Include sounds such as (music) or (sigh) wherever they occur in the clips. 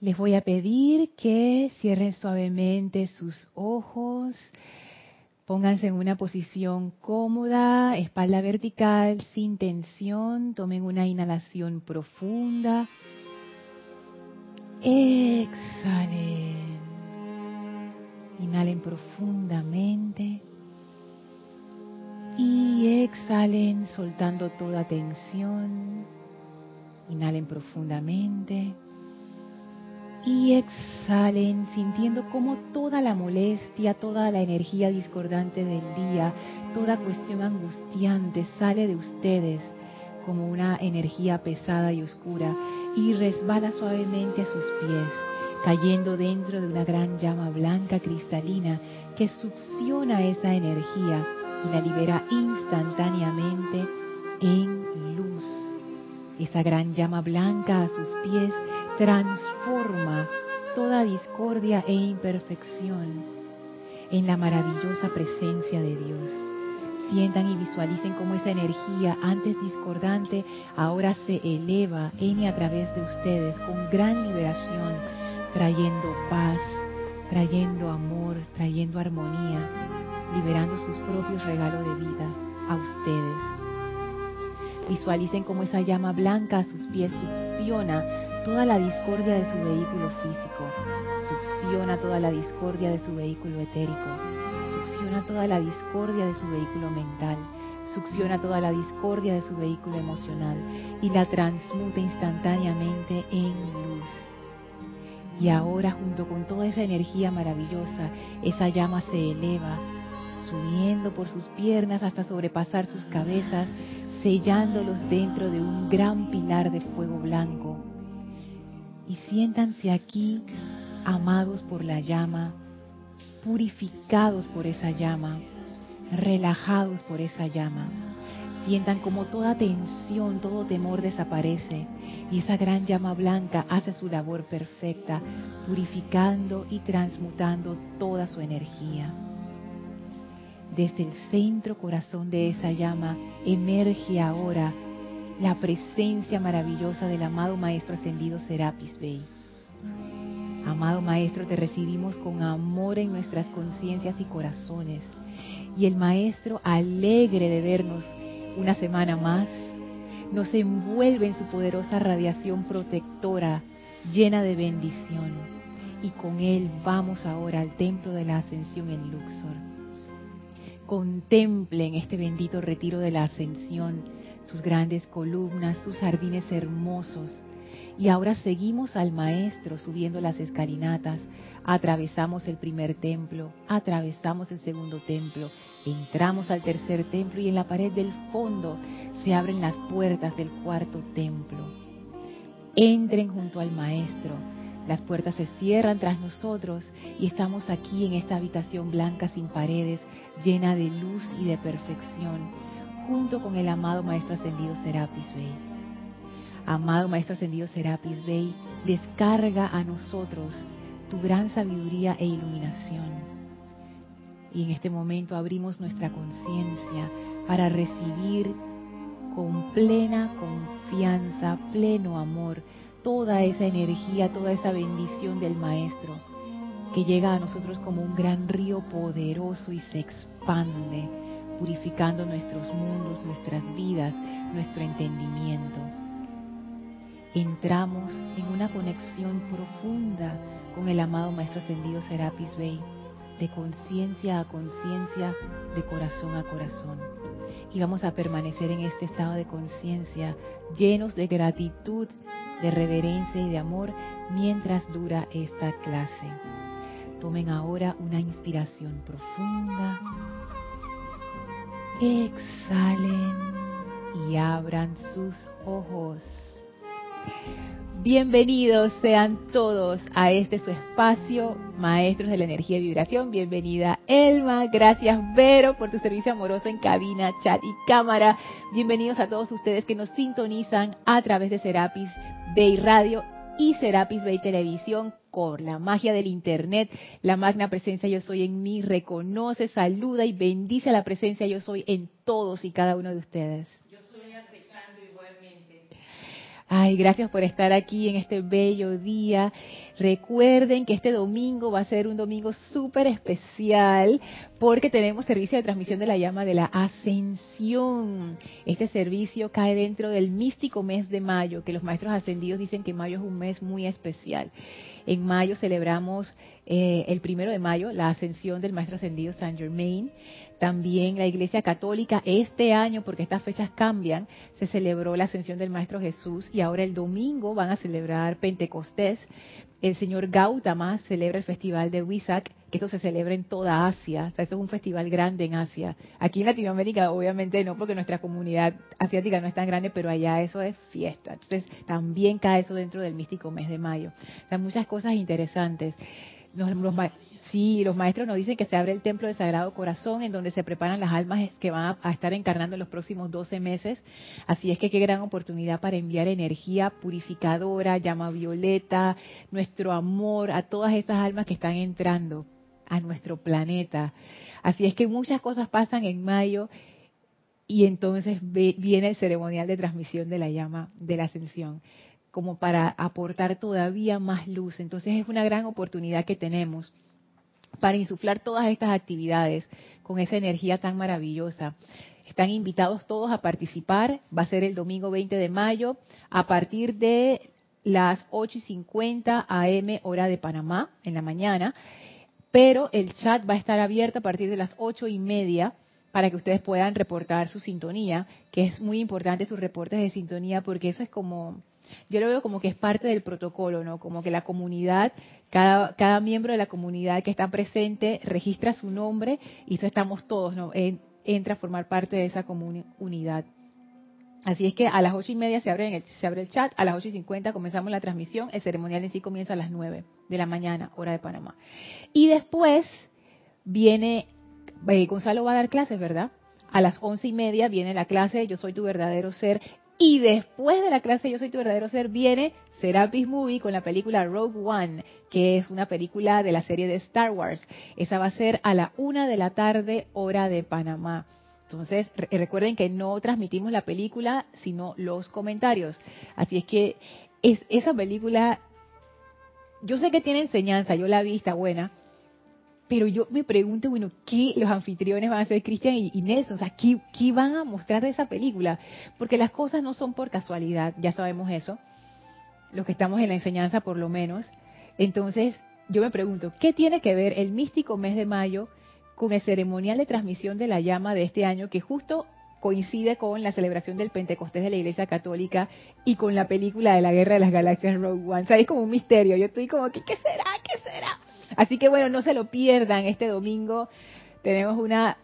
Les voy a pedir que cierren suavemente sus ojos, pónganse en una posición cómoda, espalda vertical, sin tensión, tomen una inhalación profunda, exhalen, inhalen profundamente. Y exhalen soltando toda tensión, inhalen profundamente y exhalen sintiendo como toda la molestia, toda la energía discordante del día, toda cuestión angustiante sale de ustedes como una energía pesada y oscura y resbala suavemente a sus pies, cayendo dentro de una gran llama blanca cristalina que succiona esa energía y la libera instantáneamente en luz. Esa gran llama blanca a sus pies transforma toda discordia e imperfección en la maravillosa presencia de Dios. Sientan y visualicen cómo esa energía antes discordante ahora se eleva en y a través de ustedes con gran liberación, trayendo paz, trayendo amor, trayendo armonía, liberando sus propios regalos de vida a ustedes. Visualicen cómo esa llama blanca a sus pies succiona toda la discordia de su vehículo físico, succiona toda la discordia de su vehículo etérico, succiona toda la discordia de su vehículo mental, succiona toda la discordia de su vehículo emocional y la transmuta instantáneamente en luz. Y ahora junto con toda esa energía maravillosa, esa llama se eleva, subiendo por sus piernas hasta sobrepasar sus cabezas, sellándolos dentro de un gran pilar de fuego blanco y siéntanse aquí amados por la llama, purificados por esa llama, relajados por esa llama. Sientan como toda tensión, todo temor desaparece y esa gran llama blanca hace su labor perfecta, purificando y transmutando toda su energía. Desde el centro corazón de esa llama emerge ahora la presencia maravillosa del amado Maestro Ascendido Serapis Bey. Amado Maestro, te recibimos con amor en nuestras conciencias y corazones. Y el Maestro, alegre de vernos una semana más, nos envuelve en su poderosa radiación protectora, llena de bendición. Y con Él vamos ahora al Templo de la Ascensión en Luxor. Contemplen este bendito retiro de la Ascensión sus grandes columnas, sus jardines hermosos. Y ahora seguimos al maestro subiendo las escalinatas, atravesamos el primer templo, atravesamos el segundo templo, entramos al tercer templo y en la pared del fondo se abren las puertas del cuarto templo. Entren junto al maestro, las puertas se cierran tras nosotros y estamos aquí en esta habitación blanca sin paredes, llena de luz y de perfección junto con el amado Maestro Ascendido Serapis Bey. Amado Maestro Ascendido Serapis Bey, descarga a nosotros tu gran sabiduría e iluminación. Y en este momento abrimos nuestra conciencia para recibir con plena confianza, pleno amor, toda esa energía, toda esa bendición del Maestro que llega a nosotros como un gran río poderoso y se expande purificando nuestros mundos, nuestras vidas, nuestro entendimiento. Entramos en una conexión profunda con el amado Maestro Ascendido Serapis Bey, de conciencia a conciencia, de corazón a corazón. Y vamos a permanecer en este estado de conciencia llenos de gratitud, de reverencia y de amor mientras dura esta clase. Tomen ahora una inspiración profunda exhalen y abran sus ojos. Bienvenidos sean todos a este su espacio, Maestros de la Energía y Vibración. Bienvenida Elma, gracias Vero por tu servicio amoroso en cabina, chat y cámara. Bienvenidos a todos ustedes que nos sintonizan a través de Serapis Bay Radio y Serapis Bay Televisión con la magia del Internet. La magna presencia yo soy en mí reconoce, saluda y bendice la presencia yo soy en todos y cada uno de ustedes. Yo soy igualmente. Ay, gracias por estar aquí en este bello día. Recuerden que este domingo va a ser un domingo súper especial porque tenemos servicio de transmisión de la llama de la ascensión. Este servicio cae dentro del místico mes de mayo, que los maestros ascendidos dicen que mayo es un mes muy especial. En mayo celebramos eh, el primero de mayo la ascensión del maestro ascendido Saint Germain. También la Iglesia Católica este año, porque estas fechas cambian, se celebró la ascensión del Maestro Jesús y ahora el domingo van a celebrar Pentecostés. El señor Gautama celebra el festival de Wisak, que esto se celebra en toda Asia. O sea, eso es un festival grande en Asia. Aquí en Latinoamérica, obviamente no, porque nuestra comunidad asiática no es tan grande, pero allá eso es fiesta. Entonces, también cae eso dentro del místico mes de mayo. O sea, muchas cosas interesantes. Los, Sí, los maestros nos dicen que se abre el templo del Sagrado Corazón, en donde se preparan las almas que van a, estar encarnando en los próximos 12 meses. Así es que qué gran oportunidad para enviar energía purificadora, llama violeta, nuestro amor a todas esas almas que están entrando a nuestro planeta. Así es que muchas cosas pasan en mayo y entonces viene el ceremonial de transmisión de la llama de la ascensión como para aportar todavía más luz. Entonces es una gran oportunidad que tenemos para insuflar todas estas actividades con esa energía tan maravillosa. Están invitados todos a participar. Va a ser el domingo 20 de mayo a partir de las 8 y 50 AM hora de Panamá en la mañana. Pero el chat va a estar abierto a partir de las ocho y media para que ustedes puedan reportar su sintonía, que es muy importante sus reportes de sintonía porque eso es como yo lo veo como que es parte del protocolo, ¿no? Como que la comunidad, cada, cada miembro de la comunidad que está presente registra su nombre y eso estamos todos, ¿no? entra a formar parte de esa comunidad. Así es que a las ocho y media se abre, el, se abre el chat, a las ocho y cincuenta comenzamos la transmisión, el ceremonial en sí comienza a las nueve de la mañana, hora de Panamá. Y después viene, eh, Gonzalo va a dar clases, ¿verdad? A las once y media viene la clase Yo soy tu verdadero ser y después de la clase Yo soy tu verdadero ser viene Serapis Movie con la película Rogue One, que es una película de la serie de Star Wars. Esa va a ser a la una de la tarde, hora de Panamá. Entonces, recuerden que no transmitimos la película, sino los comentarios. Así es que es, esa película, yo sé que tiene enseñanza, yo la vi, está buena, pero yo me pregunto, bueno, ¿qué los anfitriones van a hacer Cristian y, Nelson? O sea, ¿qué, ¿qué, van a mostrar de esa película? Porque las cosas no son por casualidad, ya sabemos eso, los que estamos en la enseñanza por lo menos. Entonces, yo me pregunto, ¿qué tiene que ver el místico mes de mayo con el ceremonial de transmisión de la llama de este año que justo coincide con la celebración del Pentecostés de la Iglesia Católica y con la película de la Guerra de las Galaxias Rogue One. O sea, es como un misterio. Yo estoy como, ¿qué, qué será? ¿Qué será? Así que bueno, no se lo pierdan este domingo. Tenemos una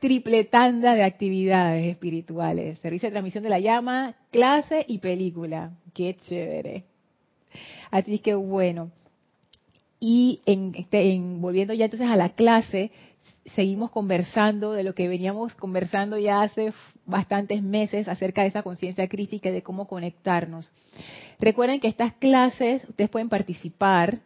triple tanda de actividades espirituales. Servicio de transmisión de la llama, clase y película. Qué chévere. Así que bueno. Y en, este, en, volviendo ya entonces a la clase, seguimos conversando de lo que veníamos conversando ya hace bastantes meses acerca de esa conciencia crítica y de cómo conectarnos. Recuerden que estas clases ustedes pueden participar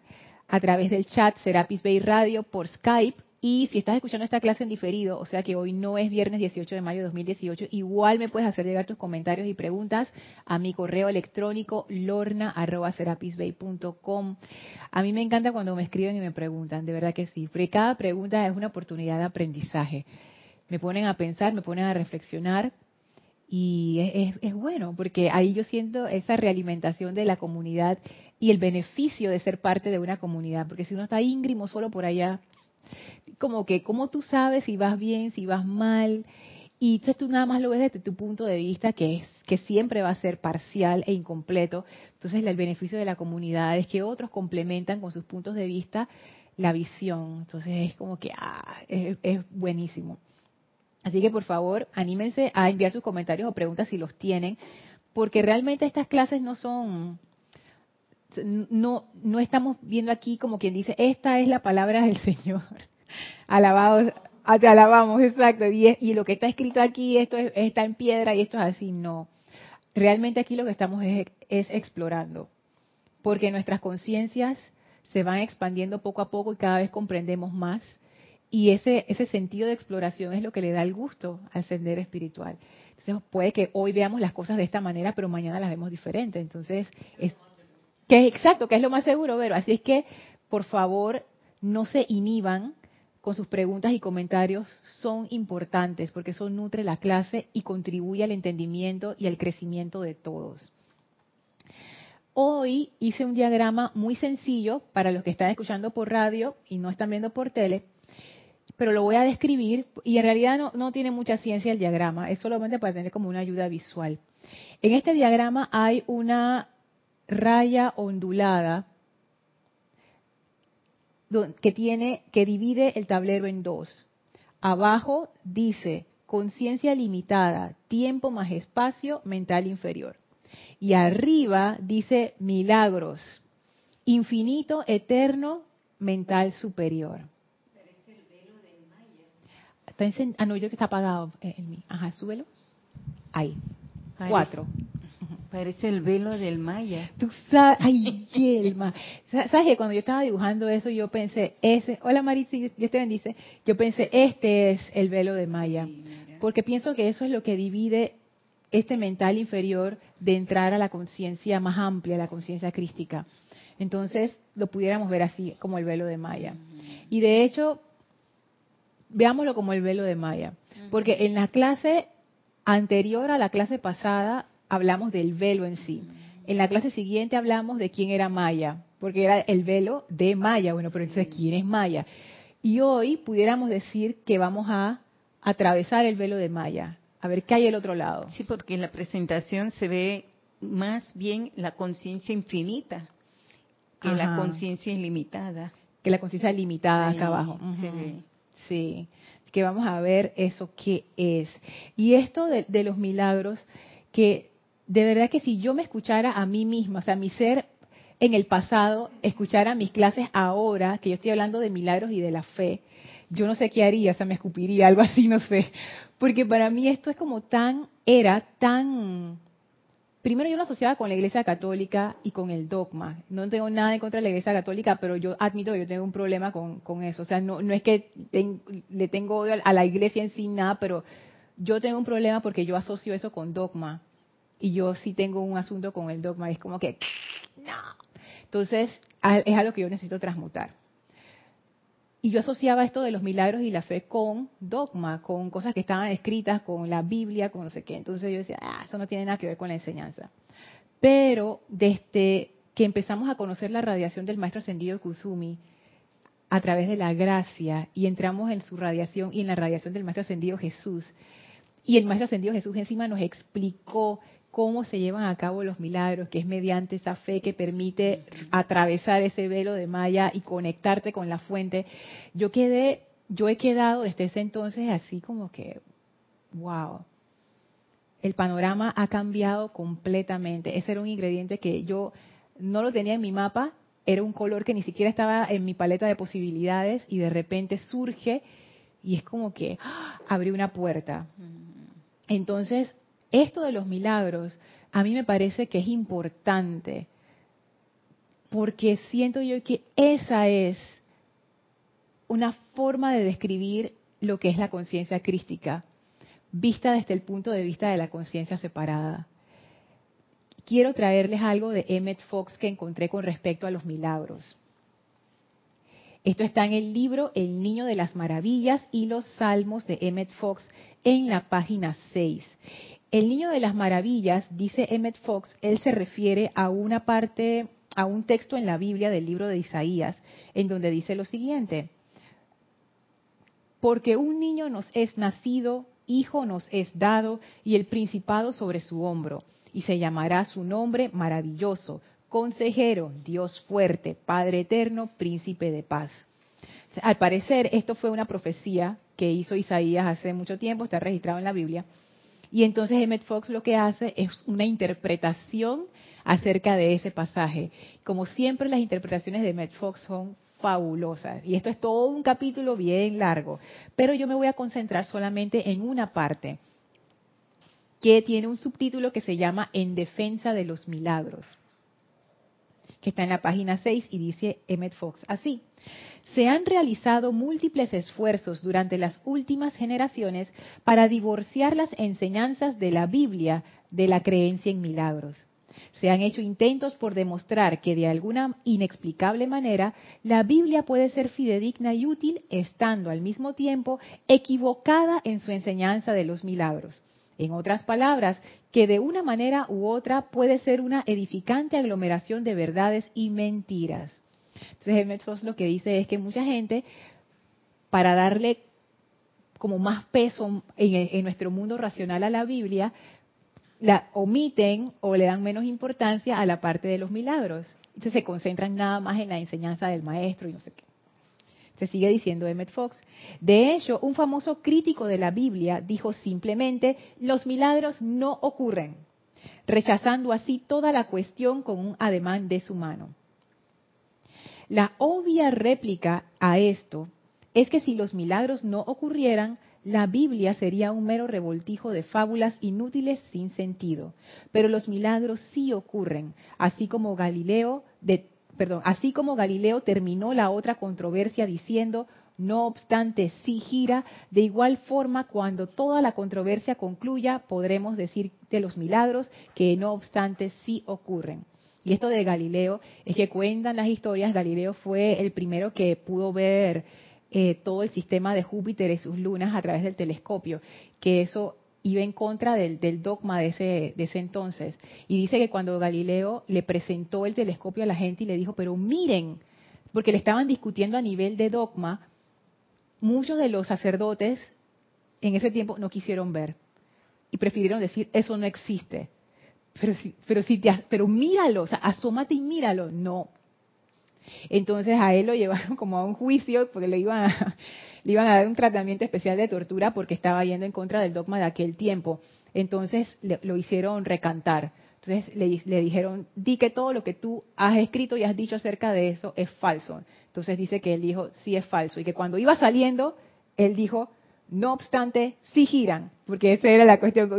a través del chat Serapis Bay Radio por Skype y si estás escuchando esta clase en diferido, o sea que hoy no es viernes 18 de mayo de 2018, igual me puedes hacer llegar tus comentarios y preguntas a mi correo electrónico lorna.serapisbay.com. A mí me encanta cuando me escriben y me preguntan, de verdad que sí, porque cada pregunta es una oportunidad de aprendizaje. Me ponen a pensar, me ponen a reflexionar y es, es, bueno, porque ahí yo siento esa realimentación de la comunidad y el beneficio de ser parte de una comunidad, porque si uno está íngrimo solo por allá, como que, ¿cómo tú sabes si vas bien, si vas mal? Y entonces tú nada más lo ves desde tu punto de vista, que es que siempre va a ser parcial e incompleto. Entonces el beneficio de la comunidad es que otros complementan con sus puntos de vista la visión. Entonces es como que ah, es, es buenísimo. Así que por favor, anímense a enviar sus comentarios o preguntas si los tienen, porque realmente estas clases no son, no, no estamos viendo aquí como quien dice, esta es la palabra del Señor. (laughs) Alabado, te alabamos, exacto. Y, y, lo que está escrito aquí, esto está en piedra y esto es así, no. Realmente aquí lo que estamos es, es explorando, porque nuestras conciencias se van expandiendo poco a poco y cada vez comprendemos más y ese, ese sentido de exploración es lo que le da el gusto al sendero espiritual. Entonces puede que hoy veamos las cosas de esta manera, pero mañana las vemos diferente. Entonces, es, que es exacto, que es lo más seguro, pero así es que, por favor, no se inhiban con sus preguntas y comentarios, son importantes porque eso nutre la clase y contribuye al entendimiento y al crecimiento de todos. Hoy hice un diagrama muy sencillo para los que están escuchando por radio y no están viendo por tele, pero lo voy a describir y en realidad no, no tiene mucha ciencia el diagrama, es solamente para tener como una ayuda visual. En este diagrama hay una raya ondulada que tiene que divide el tablero en dos. Abajo dice conciencia limitada, tiempo más espacio, mental inferior. Y arriba dice milagros, infinito, eterno, mental superior. ah, no, yo que está apagado en mí. Ajá, súbelo. Ahí. Cuatro. Parece el velo del Maya. Tú sabes, ay, Yelma. ¿Sabes que cuando yo estaba dibujando eso, yo pensé, ese, hola Maritza, Dios te bendice, yo pensé, este es el velo de Maya. Porque pienso que eso es lo que divide este mental inferior de entrar a la conciencia más amplia, la conciencia crística. Entonces, lo pudiéramos ver así, como el velo de Maya. Y de hecho, veámoslo como el velo de Maya. Porque en la clase anterior a la clase pasada hablamos del velo en sí. En la clase siguiente hablamos de quién era Maya, porque era el velo de Maya. Bueno, pero entonces, ¿quién es Maya? Y hoy pudiéramos decir que vamos a atravesar el velo de Maya, a ver qué hay al otro lado. Sí, porque en la presentación se ve más bien la conciencia infinita que la conciencia ilimitada. Que la conciencia limitada acá abajo. Sí, que vamos a ver eso qué es. Y esto de, de los milagros, que de verdad que si yo me escuchara a mí misma, o sea, mi ser en el pasado, escuchara mis clases ahora, que yo estoy hablando de milagros y de la fe, yo no sé qué haría, o sea, me escupiría, (laughs) algo así, no sé. Porque para mí esto es como tan, era tan... Primero yo lo asociaba con la Iglesia Católica y con el dogma. No tengo nada en contra de la Iglesia Católica, pero yo admito que yo tengo un problema con, con eso. O sea, no, no es que le tengo odio a la Iglesia en sí, nada, pero yo tengo un problema porque yo asocio eso con dogma y yo sí tengo un asunto con el dogma, es como que, no. Entonces, es algo que yo necesito transmutar. Y yo asociaba esto de los milagros y la fe con dogma, con cosas que estaban escritas, con la Biblia, con no sé qué. Entonces yo decía, ah, eso no tiene nada que ver con la enseñanza. Pero desde que empezamos a conocer la radiación del Maestro Ascendido Kusumi, a través de la gracia, y entramos en su radiación y en la radiación del Maestro Ascendido Jesús, y el Maestro Ascendido Jesús encima nos explicó cómo se llevan a cabo los milagros, que es mediante esa fe que permite atravesar ese velo de Maya y conectarte con la fuente. Yo quedé, yo he quedado desde ese entonces así como que, wow. El panorama ha cambiado completamente. Ese era un ingrediente que yo no lo tenía en mi mapa, era un color que ni siquiera estaba en mi paleta de posibilidades y de repente surge y es como que ¡ah! abrió una puerta. Entonces, esto de los milagros a mí me parece que es importante porque siento yo que esa es una forma de describir lo que es la conciencia crística, vista desde el punto de vista de la conciencia separada. Quiero traerles algo de Emmett Fox que encontré con respecto a los milagros. Esto está en el libro El Niño de las Maravillas y los Salmos de Emmett Fox en la página 6. El niño de las maravillas, dice Emmett Fox, él se refiere a una parte, a un texto en la Biblia del libro de Isaías, en donde dice lo siguiente, porque un niño nos es nacido, hijo nos es dado, y el principado sobre su hombro, y se llamará su nombre maravilloso, consejero, Dios fuerte, Padre eterno, príncipe de paz. Al parecer, esto fue una profecía que hizo Isaías hace mucho tiempo, está registrado en la Biblia, y entonces Emmett Fox lo que hace es una interpretación acerca de ese pasaje. Como siempre, las interpretaciones de Emmett Fox son fabulosas. Y esto es todo un capítulo bien largo. Pero yo me voy a concentrar solamente en una parte que tiene un subtítulo que se llama En defensa de los milagros. que está en la página 6 y dice Emmett Fox así. Se han realizado múltiples esfuerzos durante las últimas generaciones para divorciar las enseñanzas de la Biblia de la creencia en milagros. Se han hecho intentos por demostrar que de alguna inexplicable manera la Biblia puede ser fidedigna y útil estando al mismo tiempo equivocada en su enseñanza de los milagros. En otras palabras, que de una manera u otra puede ser una edificante aglomeración de verdades y mentiras. Entonces, Emmett Fox lo que dice es que mucha gente, para darle como más peso en, nuestro mundo racional a la Biblia, la omiten o le dan menos importancia a la parte de los milagros. Entonces se concentran nada más en la enseñanza del maestro y no sé qué. Se sigue diciendo Emmett Fox. De hecho, un famoso crítico de la Biblia dijo simplemente, los milagros no ocurren, rechazando así toda la cuestión con un ademán de su mano. La obvia réplica a esto es que si los milagros no ocurrieran, la Biblia sería un mero revoltijo de fábulas inútiles sin sentido. Pero los milagros sí ocurren, así como Galileo, perdón, así como Galileo terminó la otra controversia diciendo, no obstante sí gira, de igual forma cuando toda la controversia concluya, podremos decir de los milagros que no obstante sí ocurren. Y esto de Galileo es que cuentan las historias, Galileo fue el primero que pudo ver eh, todo el sistema de Júpiter y sus lunas a través del telescopio, que eso iba en contra del, dogma de ese, de ese entonces. Y dice que cuando Galileo le presentó el telescopio a la gente y le dijo, pero miren, porque le estaban discutiendo a nivel de dogma, muchos de los sacerdotes en ese tiempo no quisieron ver y prefirieron decir, eso no existe. Pero si, pero si te, pero míralo, o sea, asómate y míralo. No, entonces a él lo llevaron (laughs) como a un juicio porque le iban a, (laughs) le iban a dar un tratamiento especial de tortura porque estaba yendo en contra del dogma de aquel tiempo. Entonces lo hicieron recantar. Entonces le, le, dijeron, di que todo lo que tú has escrito y has dicho acerca de eso es falso. Entonces dice que él dijo, sí es falso. Y que cuando iba saliendo, él dijo, no obstante, sí giran, porque esa era la cuestión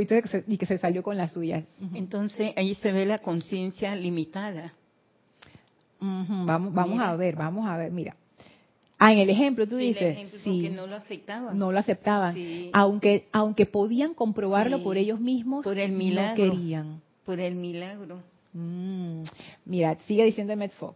y que se salió con la suya. Entonces ahí se ve la conciencia limitada Vamos, vamos a ver, vamos a ver, mira. Ah, en el ejemplo tú dices, sí, no lo aceptaban. No lo aceptaban. Aunque, aunque podían comprobarlo por ellos mismos, por el milagro, no querían. Por el milagro. Mm, mira, sigue diciendo Matt Fox.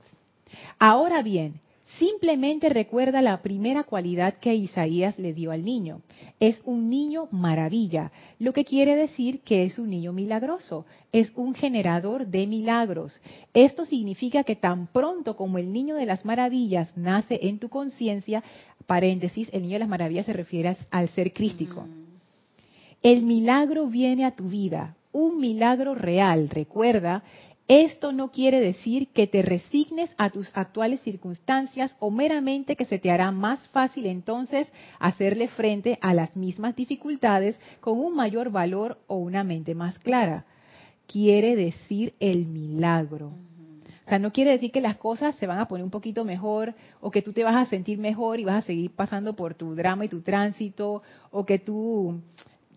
Ahora bien, Simplemente recuerda la primera cualidad que Isaías le dio al niño. Es un niño maravilla, lo que quiere decir que es un niño milagroso, es un generador de milagros. Esto significa que tan pronto como el niño de las maravillas nace en tu conciencia, paréntesis, el niño de las maravillas se refiere al ser crístico. El milagro viene a tu vida, un milagro real, recuerda, esto no quiere decir que te resignes a tus actuales circunstancias o meramente que se te hará más fácil entonces hacerle frente a las mismas dificultades con un mayor valor o una mente más clara. Quiere decir el milagro. O sea, no quiere decir que las cosas se van a poner un poquito mejor o que tú te vas a sentir mejor y vas a seguir pasando por tu drama y tu tránsito o que tú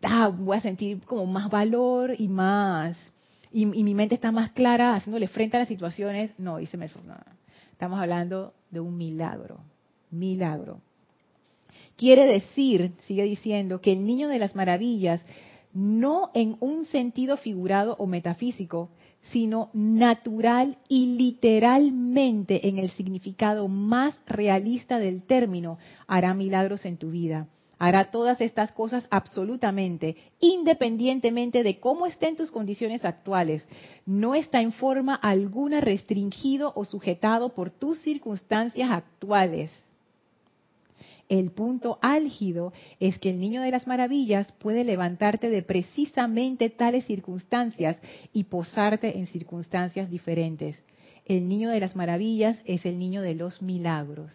ah, voy a sentir como más valor y más y, mi mente está más clara haciéndole frente a las situaciones. No, dice me Estamos hablando de un milagro, milagro. Quiere decir, sigue diciendo, que el niño de las maravillas, no en un sentido figurado o metafísico, sino natural y literalmente en el significado más realista del término, hará milagros en tu vida hará todas estas cosas absolutamente, independientemente de cómo estén tus condiciones actuales. No está en forma alguna restringido o sujetado por tus circunstancias actuales. El punto álgido es que el niño de las maravillas puede levantarte de precisamente tales circunstancias y posarte en circunstancias diferentes. El niño de las maravillas es el niño de los milagros.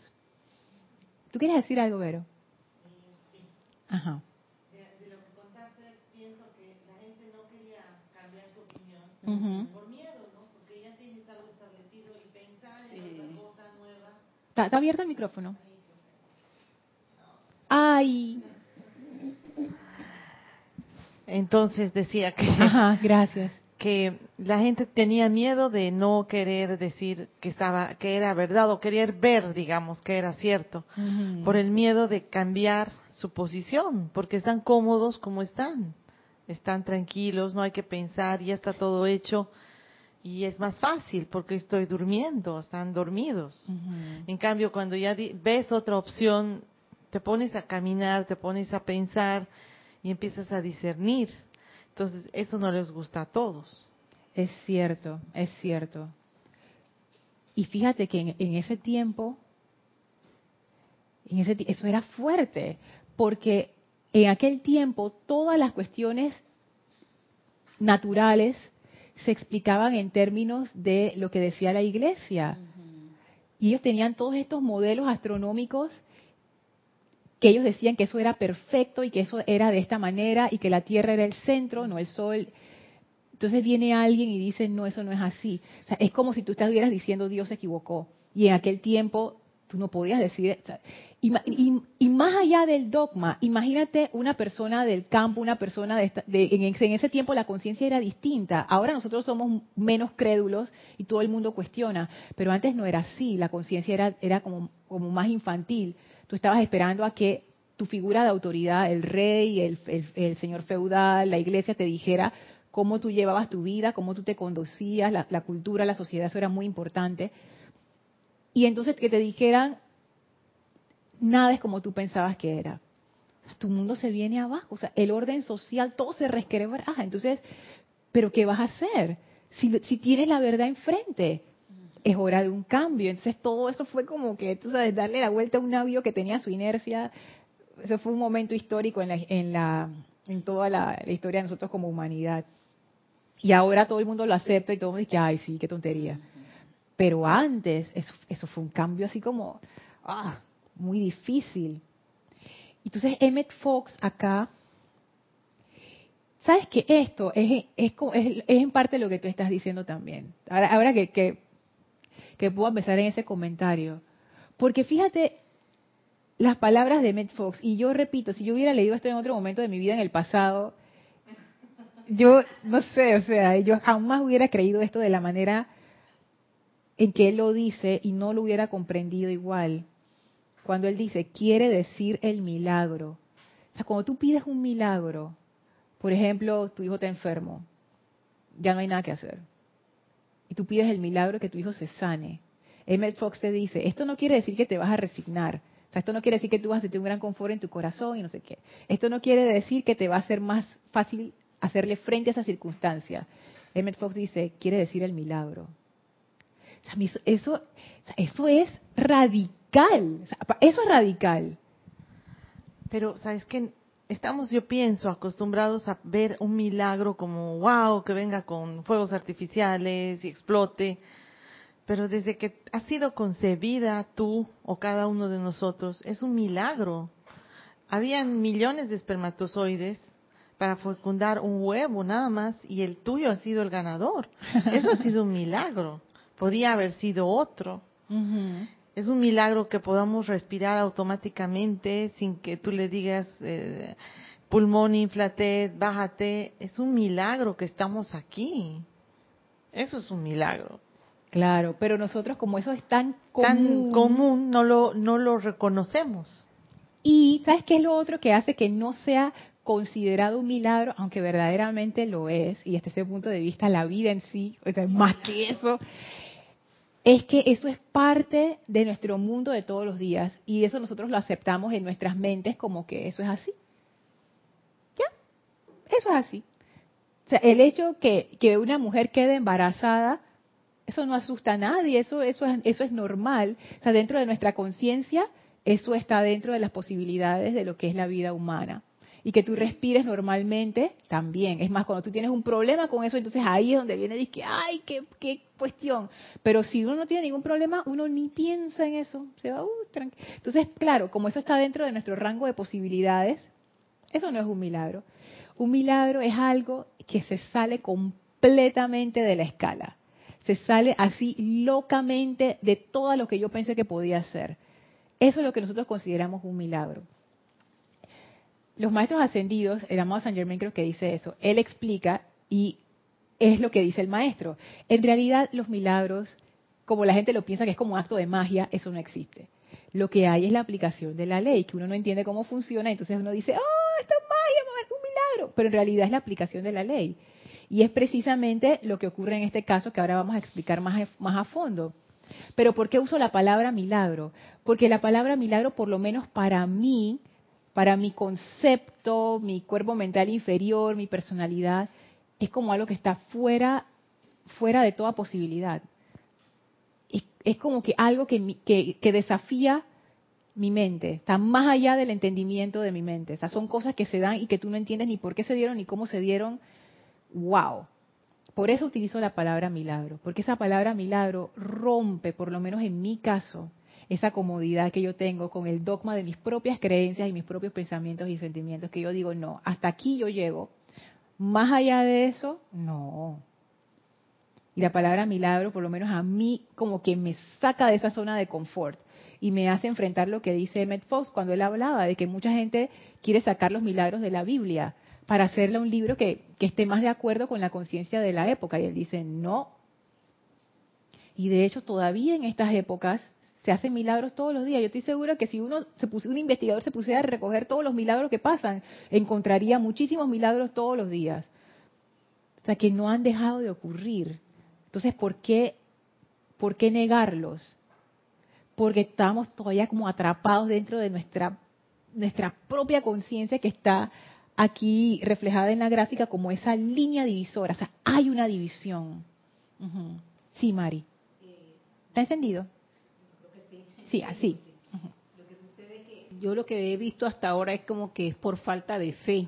¿Tú quieres decir algo, Vero? Ajá. De, lo que contaste, pienso que la gente no quería cambiar su opinión por miedo, ¿no? Porque ya tienes algo establecido y pensar en otra cosa nueva. ¿Está, abierto el micrófono? ¡Ay! Entonces decía que. Ajá, gracias. Que la gente tenía miedo de no querer decir que estaba que era verdad o querer ver digamos que era cierto por el miedo de cambiar su posición porque están cómodos como están. Están tranquilos no hay que pensar ya está todo hecho y es más fácil porque estoy durmiendo están dormidos. En cambio cuando ya ves otra opción te pones a caminar te pones a pensar y empiezas a discernir. Entonces eso no les gusta a todos es cierto, es cierto. Y fíjate que en, ese tiempo, en ese, eso era fuerte, porque en aquel tiempo todas las cuestiones naturales se explicaban en términos de lo que decía la iglesia. Y ellos tenían todos estos modelos astronómicos que ellos decían que eso era perfecto y que eso era de esta manera y que la Tierra era el centro, no el Sol. Entonces viene alguien y dice, no, eso no es así. Es como si tú estuvieras diciendo, Dios se equivocó. Y en aquel tiempo tú no podías decir. y, más allá del dogma, imagínate una persona del campo, una persona de, en, ese tiempo la conciencia era distinta. Ahora nosotros somos menos crédulos y todo el mundo cuestiona. Pero antes no era así. La conciencia era, era como, como más infantil. Tú estabas esperando a que tu figura de autoridad, el rey, el, el señor feudal, la iglesia, te dijera cómo tú llevabas tu vida, cómo tú te conducías, la, cultura, la sociedad, eso era muy importante. Y entonces que te dijeran, nada es como tú pensabas que era. Tu mundo se viene abajo, o sea, el orden social, todo se resquebraja. Entonces, ¿pero qué vas a hacer? Si, tienes la verdad enfrente, es hora de un cambio. Entonces todo eso fue como que, sabes, darle la vuelta a un navío que tenía su inercia. Eso fue un momento histórico en, la, en, la, en toda la historia de nosotros como humanidad. Y ahora todo el mundo lo acepta y todo el mundo dice, ay, sí, qué tontería. Pero antes, eso, eso fue un cambio así como, ah, muy difícil. Entonces, Emmett Fox acá, ¿sabes que Esto es, es, es, en parte lo que tú estás diciendo también. Ahora, ahora que, que puedo empezar en ese comentario. Porque fíjate las palabras de Emmett Fox, y yo repito, si yo hubiera leído esto en otro momento de mi vida en el pasado, yo no sé, o sea, yo jamás hubiera creído esto de la manera en que él lo dice y no lo hubiera comprendido igual. Cuando él dice, quiere decir el milagro. O sea, cuando tú pides un milagro, por ejemplo, tu hijo está enfermo, ya no hay nada que hacer. Y tú pides el milagro que tu hijo se sane. Emmett Fox te dice, esto no quiere decir que te vas a resignar. O sea, esto no quiere decir que tú vas a tener un gran confort en tu corazón y no sé qué. Esto no quiere decir que te va a ser más fácil hacerle frente a esa circunstancia. Emmett Fox dice, quiere decir el milagro. eso, eso es radical. Eso es radical. Pero, ¿sabes qué? Estamos, yo pienso, acostumbrados a ver un milagro como, wow, que venga con fuegos artificiales y explote. Pero desde que ha sido concebida tú o cada uno de nosotros, es un milagro. Habían millones de espermatozoides para fecundar un huevo nada más y el tuyo ha sido el ganador. (laughs) Eso ha sido un milagro. Podía haber sido otro. Es un milagro que podamos respirar automáticamente sin que tú le digas eh, pulmón, inflate, bájate. Es un milagro que estamos aquí. Eso es un milagro. Claro, pero nosotros como eso es tan común, tan común no lo no lo reconocemos. Y ¿sabes qué es lo otro que hace que no sea considerado un milagro, aunque verdaderamente lo es, y desde ese punto de vista la vida en sí, es más que eso, es que eso es parte de nuestro mundo de todos los días y eso nosotros lo aceptamos en nuestras mentes como que eso es así. ¿Ya? Eso es así. O sea, el hecho que, que una mujer quede embarazada, eso no asusta a nadie, eso, eso, es, eso es normal. O sea, dentro de nuestra conciencia, eso está dentro de las posibilidades de lo que es la vida humana y que tú respires normalmente también. Es más, cuando tú tienes un problema con eso, entonces ahí es donde viene y dice, ay, qué, qué cuestión. Pero si uno no tiene ningún problema, uno ni piensa en eso. Se va, uh, Entonces, claro, como eso está dentro de nuestro rango de posibilidades, eso no es un milagro. Un milagro es algo que se sale completamente de la escala. Se sale así locamente de todo lo que yo pensé que podía ser. Eso es lo que nosotros consideramos un milagro los maestros ascendidos, el amado San Germain creo que dice eso, él explica y es lo que dice el maestro. En realidad los milagros, como la gente lo piensa que es como un acto de magia, eso no existe. Lo que hay es la aplicación de la ley, que uno no entiende cómo funciona, entonces uno dice, oh, esto es magia, un milagro, pero en realidad es la aplicación de la ley. Y es precisamente lo que ocurre en este caso que ahora vamos a explicar más, más a fondo. Pero ¿por qué uso la palabra milagro? Porque la palabra milagro, por lo menos para mí, para mi concepto, mi cuerpo mental inferior, mi personalidad, es como algo que está fuera, fuera de toda posibilidad. Es, como que algo que, que, desafía mi mente, está más allá del entendimiento de mi mente. O sea, son cosas que se dan y que tú no entiendes ni por qué se dieron ni cómo se dieron. ¡Wow! Por eso utilizo la palabra milagro, porque esa palabra milagro rompe, por lo menos en mi caso, esa comodidad que yo tengo con el dogma de mis propias creencias y mis propios pensamientos y sentimientos, que yo digo, no, hasta aquí yo llego. Más allá de eso, no. Y la palabra milagro, por lo menos a mí, como que me saca de esa zona de confort y me hace enfrentar lo que dice Emmett Fox cuando él hablaba de que mucha gente quiere sacar los milagros de la Biblia para hacerle un libro que, esté más de acuerdo con la conciencia de la época. Y él dice, no. Y de hecho, todavía en estas épocas se hacen milagros todos los días. Yo estoy segura que si uno se un investigador se pusiera a recoger todos los milagros que pasan, encontraría muchísimos milagros todos los días. O sea, que no han dejado de ocurrir. Entonces, ¿por qué, por qué negarlos? Porque estamos todavía como atrapados dentro de nuestra, nuestra propia conciencia que está aquí reflejada en la gráfica como esa línea divisora. O sea, hay una división. Sí, Mari. ¿Está encendido? Sí, así. yo lo que he visto hasta ahora es como que es por falta de fe,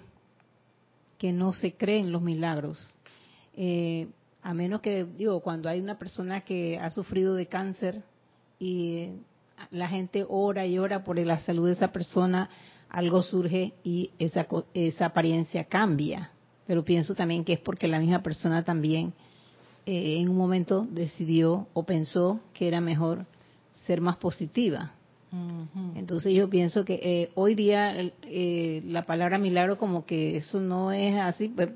que no se creen los milagros. Eh, a menos que, digo, cuando hay una persona que ha sufrido de cáncer y la gente ora y ora por la salud de esa persona, algo surge y esa, esa apariencia cambia. Pero pienso también que es porque la misma persona también eh, en un momento decidió o pensó que era mejor ser más positiva. Entonces yo pienso que eh, hoy día eh, la palabra milagro como que eso no es así. Pues,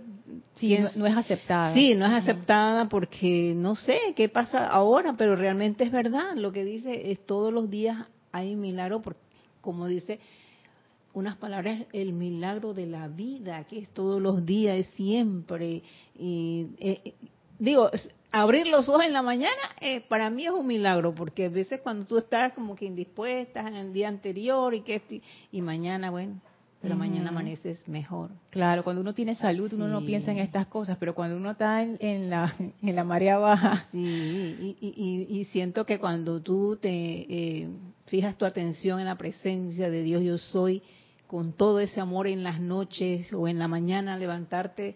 sí, no, es aceptada. Sí, no es aceptada porque no sé qué pasa ahora, pero realmente es verdad. Lo que dice es todos los días hay milagro, porque, como dice unas palabras, el milagro de la vida, que es todos los días, es siempre. Y, eh, digo, abrir los ojos en la mañana eh, para mí es un milagro, porque a veces cuando tú estás como que indispuesta en el día anterior y que y mañana, bueno, pero mañana amaneces mejor. Claro, cuando uno tiene salud uno no piensa en estas cosas, pero cuando uno está en, la, (laughs) en la marea baja. Sí, y, y, siento que cuando tú te eh, fijas tu atención en la presencia de Dios, yo soy, con todo ese amor en las noches o en la mañana, levantarte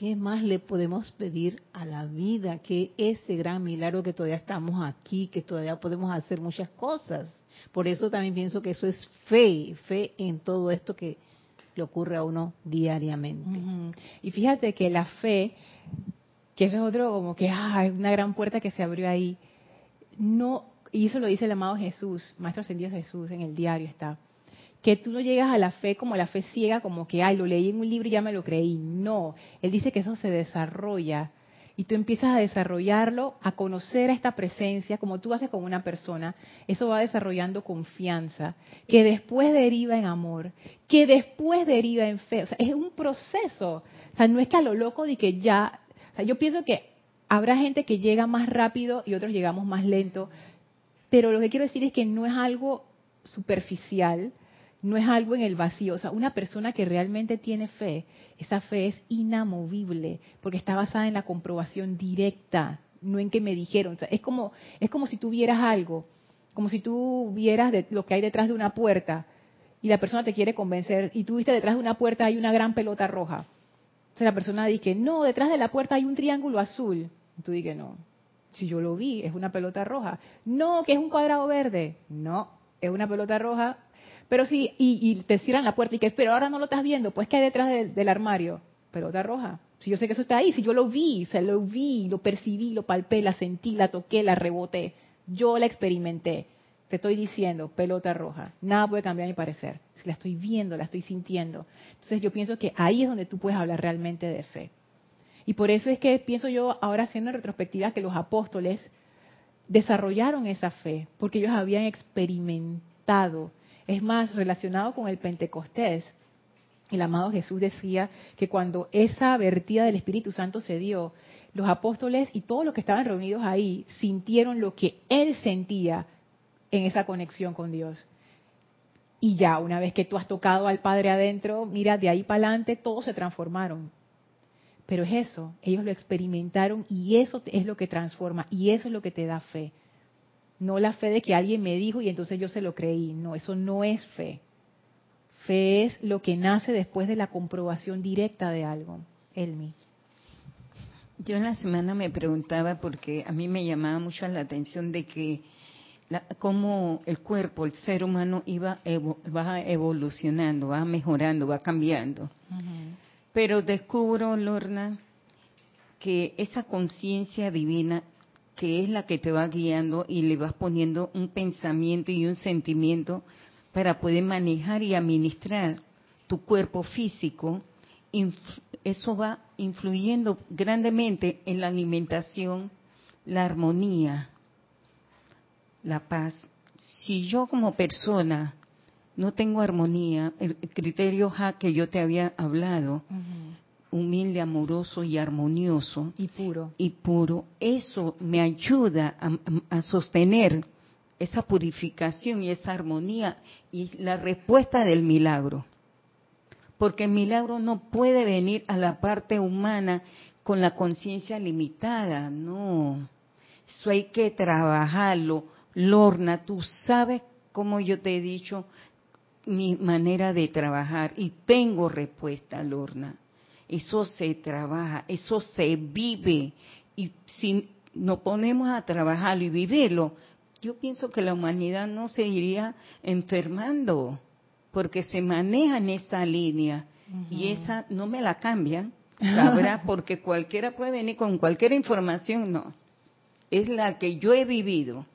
¿Qué más le podemos pedir a la vida que ese gran milagro que todavía estamos aquí, que todavía podemos hacer muchas cosas? Por eso también pienso que eso es fe, fe en todo esto que le ocurre a uno diariamente. Y fíjate que la fe, que eso es otro como que ah, es una gran puerta que se abrió ahí, no, y eso lo dice el amado Jesús, Maestro Ascendido Jesús, en el diario está que tú no llegas a la fe como la fe ciega, como que, ay, lo leí en un libro y ya me lo creí. No, él dice que eso se desarrolla y tú empiezas a desarrollarlo, a conocer a esta presencia, como tú haces con una persona, eso va desarrollando confianza, que después deriva en amor, que después deriva en fe. O sea, es un proceso. O sea, no es que a lo loco de que ya, o sea, yo pienso que habrá gente que llega más rápido y otros llegamos más lento, pero lo que quiero decir es que no es algo superficial, no es algo en el vacío. O sea, una persona que realmente tiene fe, esa fe es inamovible, porque está basada en la comprobación directa, no en que me dijeron. es como, es como si tú vieras algo, como si tú vieras de, lo que hay detrás de una puerta y la persona te quiere convencer y tú viste detrás de una puerta hay una gran pelota roja. Entonces la persona dice, no, detrás de la puerta hay un triángulo azul. Y tú dices, no, si yo lo vi, es una pelota roja. No, que es un cuadrado verde. No, es una pelota roja pero sí, y, te cierran la puerta y que, pero ahora no lo estás viendo, pues que hay detrás del armario? Pelota roja. Si yo sé que eso está ahí, si yo lo vi, se lo vi, lo percibí, lo palpé, la sentí, la toqué, la reboté, yo la experimenté. Te estoy diciendo, pelota roja. Nada puede cambiar mi parecer. Si la estoy viendo, la estoy sintiendo. Entonces yo pienso que ahí es donde tú puedes hablar realmente de fe. Y por eso es que pienso yo ahora haciendo en retrospectiva que los apóstoles desarrollaron esa fe, porque ellos habían experimentado. Es más, relacionado con el Pentecostés, el amado Jesús decía que cuando esa vertida del Espíritu Santo se dio, los apóstoles y todos los que estaban reunidos ahí sintieron lo que él sentía en esa conexión con Dios. Y ya, una vez que tú has tocado al Padre adentro, mira, de ahí para adelante todos se transformaron. Pero es eso, ellos lo experimentaron y eso es lo que transforma y eso es lo que te da fe. No la fe de que alguien me dijo y entonces yo se lo creí. No, eso no es fe. Fe es lo que nace después de la comprobación directa de algo. Elmi. Yo en la semana me preguntaba porque a mí me llamaba mucho la atención de que cómo el cuerpo, el ser humano iba va evolucionando, va mejorando, va cambiando. Pero descubro, Lorna, que esa conciencia divina, que es la que te va guiando y le vas poniendo un pensamiento y un sentimiento para poder manejar y administrar tu cuerpo físico, eso va influyendo grandemente en la alimentación, la armonía, la paz. Si yo como persona no tengo armonía, el criterio ja que yo te había hablado, humilde, amoroso y armonioso y puro, y puro, eso me ayuda a sostener esa purificación y esa armonía y la respuesta del milagro. Porque el milagro no puede venir a la parte humana con la conciencia limitada, no. Eso hay que trabajarlo. Lorna, tú sabes cómo yo te he dicho mi manera de trabajar y tengo respuesta, Lorna. Eso se trabaja, eso se vive. Y si nos ponemos a trabajarlo y vivirlo, yo pienso que la humanidad no se iría enfermando porque se maneja en esa línea y esa no me la cambian, sabrá, (laughs) porque cualquiera puede venir con cualquier información, no. Es la que yo he vivido.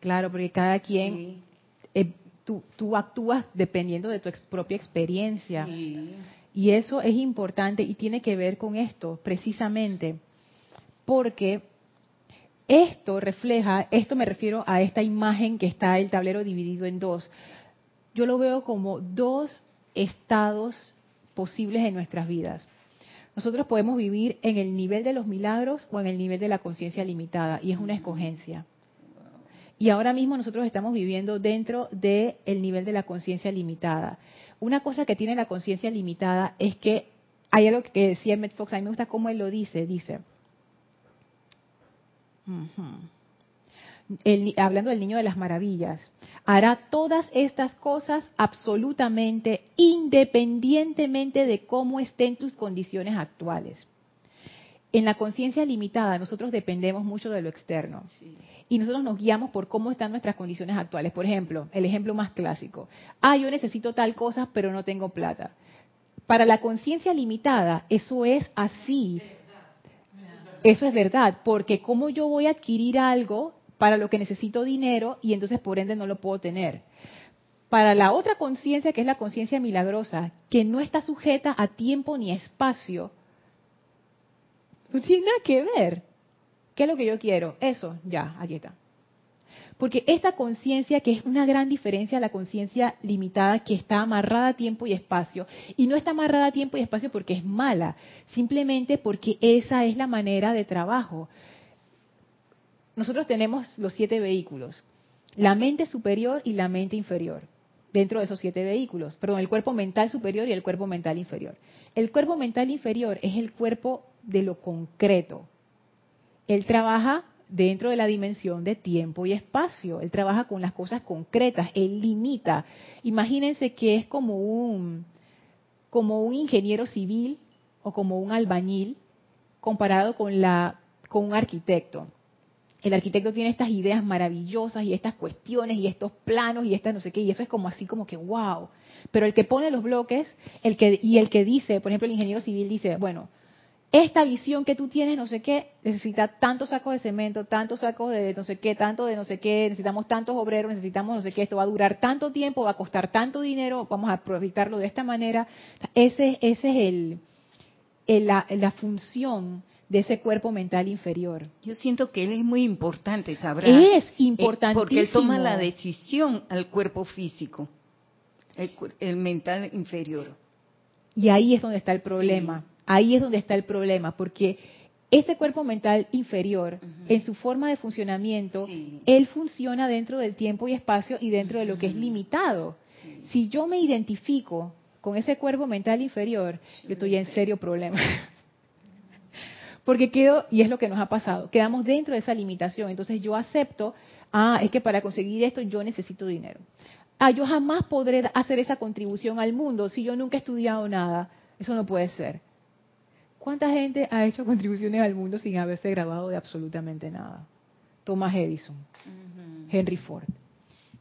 Claro, porque cada quien, eh, tú, tú, actúas dependiendo de tu propia experiencia. Y eso es importante y tiene que ver con esto, precisamente, porque esto refleja, esto me refiero a esta imagen que está el tablero dividido en dos. Yo lo veo como dos estados posibles en nuestras vidas. Nosotros podemos vivir en el nivel de los milagros o en el nivel de la conciencia limitada, y es una escogencia. Y ahora mismo nosotros estamos viviendo dentro del nivel de la conciencia limitada. Una cosa que tiene la conciencia limitada es que hay algo que decía Emmett Fox, a mí me gusta cómo él lo dice, dice, hablando del niño de las maravillas, hará todas estas cosas absolutamente independientemente de cómo estén tus condiciones actuales. En la conciencia limitada nosotros dependemos mucho de lo externo y nosotros nos guiamos por cómo están nuestras condiciones actuales. Por ejemplo, el ejemplo más clásico. Ah, yo necesito tal cosa, pero no tengo plata. Para la conciencia limitada, eso es así. Eso es verdad, porque ¿cómo yo voy a adquirir algo para lo que necesito dinero y entonces por ende no lo puedo tener? Para la otra conciencia, que es la conciencia milagrosa, que no está sujeta a tiempo ni espacio, no tiene nada que ver. ¿Qué es lo que yo quiero? Eso, ya, aquí está. Porque esta conciencia, que es una gran diferencia a la conciencia limitada, que está amarrada a tiempo y espacio, y no está amarrada a tiempo y espacio porque es mala, simplemente porque esa es la manera de trabajo. Nosotros tenemos los siete vehículos, la mente superior y la mente inferior, dentro de esos siete vehículos, perdón, el cuerpo mental superior y el cuerpo mental inferior. El cuerpo mental inferior es el cuerpo de lo concreto. Él trabaja dentro de la dimensión de tiempo y espacio. Él trabaja con las cosas concretas, él limita. Imagínense que es como un, como un ingeniero civil o como un albañil comparado con, la, con un arquitecto. El arquitecto tiene estas ideas maravillosas y estas cuestiones y estos planos y estas no sé qué, y eso es como así como que wow. Pero el que pone los bloques el que, y el que dice, por ejemplo, el ingeniero civil dice, bueno, esta visión que tú tienes, no sé qué, necesita tantos sacos de cemento, tantos sacos de no sé qué, tanto de no sé qué, necesitamos tantos obreros, necesitamos no sé qué, esto va a durar tanto tiempo, va a costar tanto dinero, vamos a aprovecharlo de esta manera. Ese, ese es el, en la, función de ese cuerpo mental inferior. Yo siento que él es muy importante, sabrá. Es Eh, importantísimo. Porque él toma la decisión al cuerpo físico, el, el mental inferior. Y ahí es donde está el problema. Ahí es donde está el problema, porque este cuerpo mental inferior, en su forma de funcionamiento, Sí. él funciona dentro del tiempo y espacio y dentro de lo que es limitado. Si yo me identifico con ese cuerpo mental inferior, yo estoy en serio problema. (laughs) Porque quedo, y es lo que nos ha pasado, quedamos dentro de esa limitación. Entonces yo acepto, ah, es que para conseguir esto yo necesito dinero. Ah, yo jamás podré hacer esa contribución al mundo si yo nunca he estudiado nada. Eso no puede ser. ¿Cuánta gente ha hecho contribuciones al mundo sin haberse graduado de absolutamente nada? Thomas Edison, Henry Ford.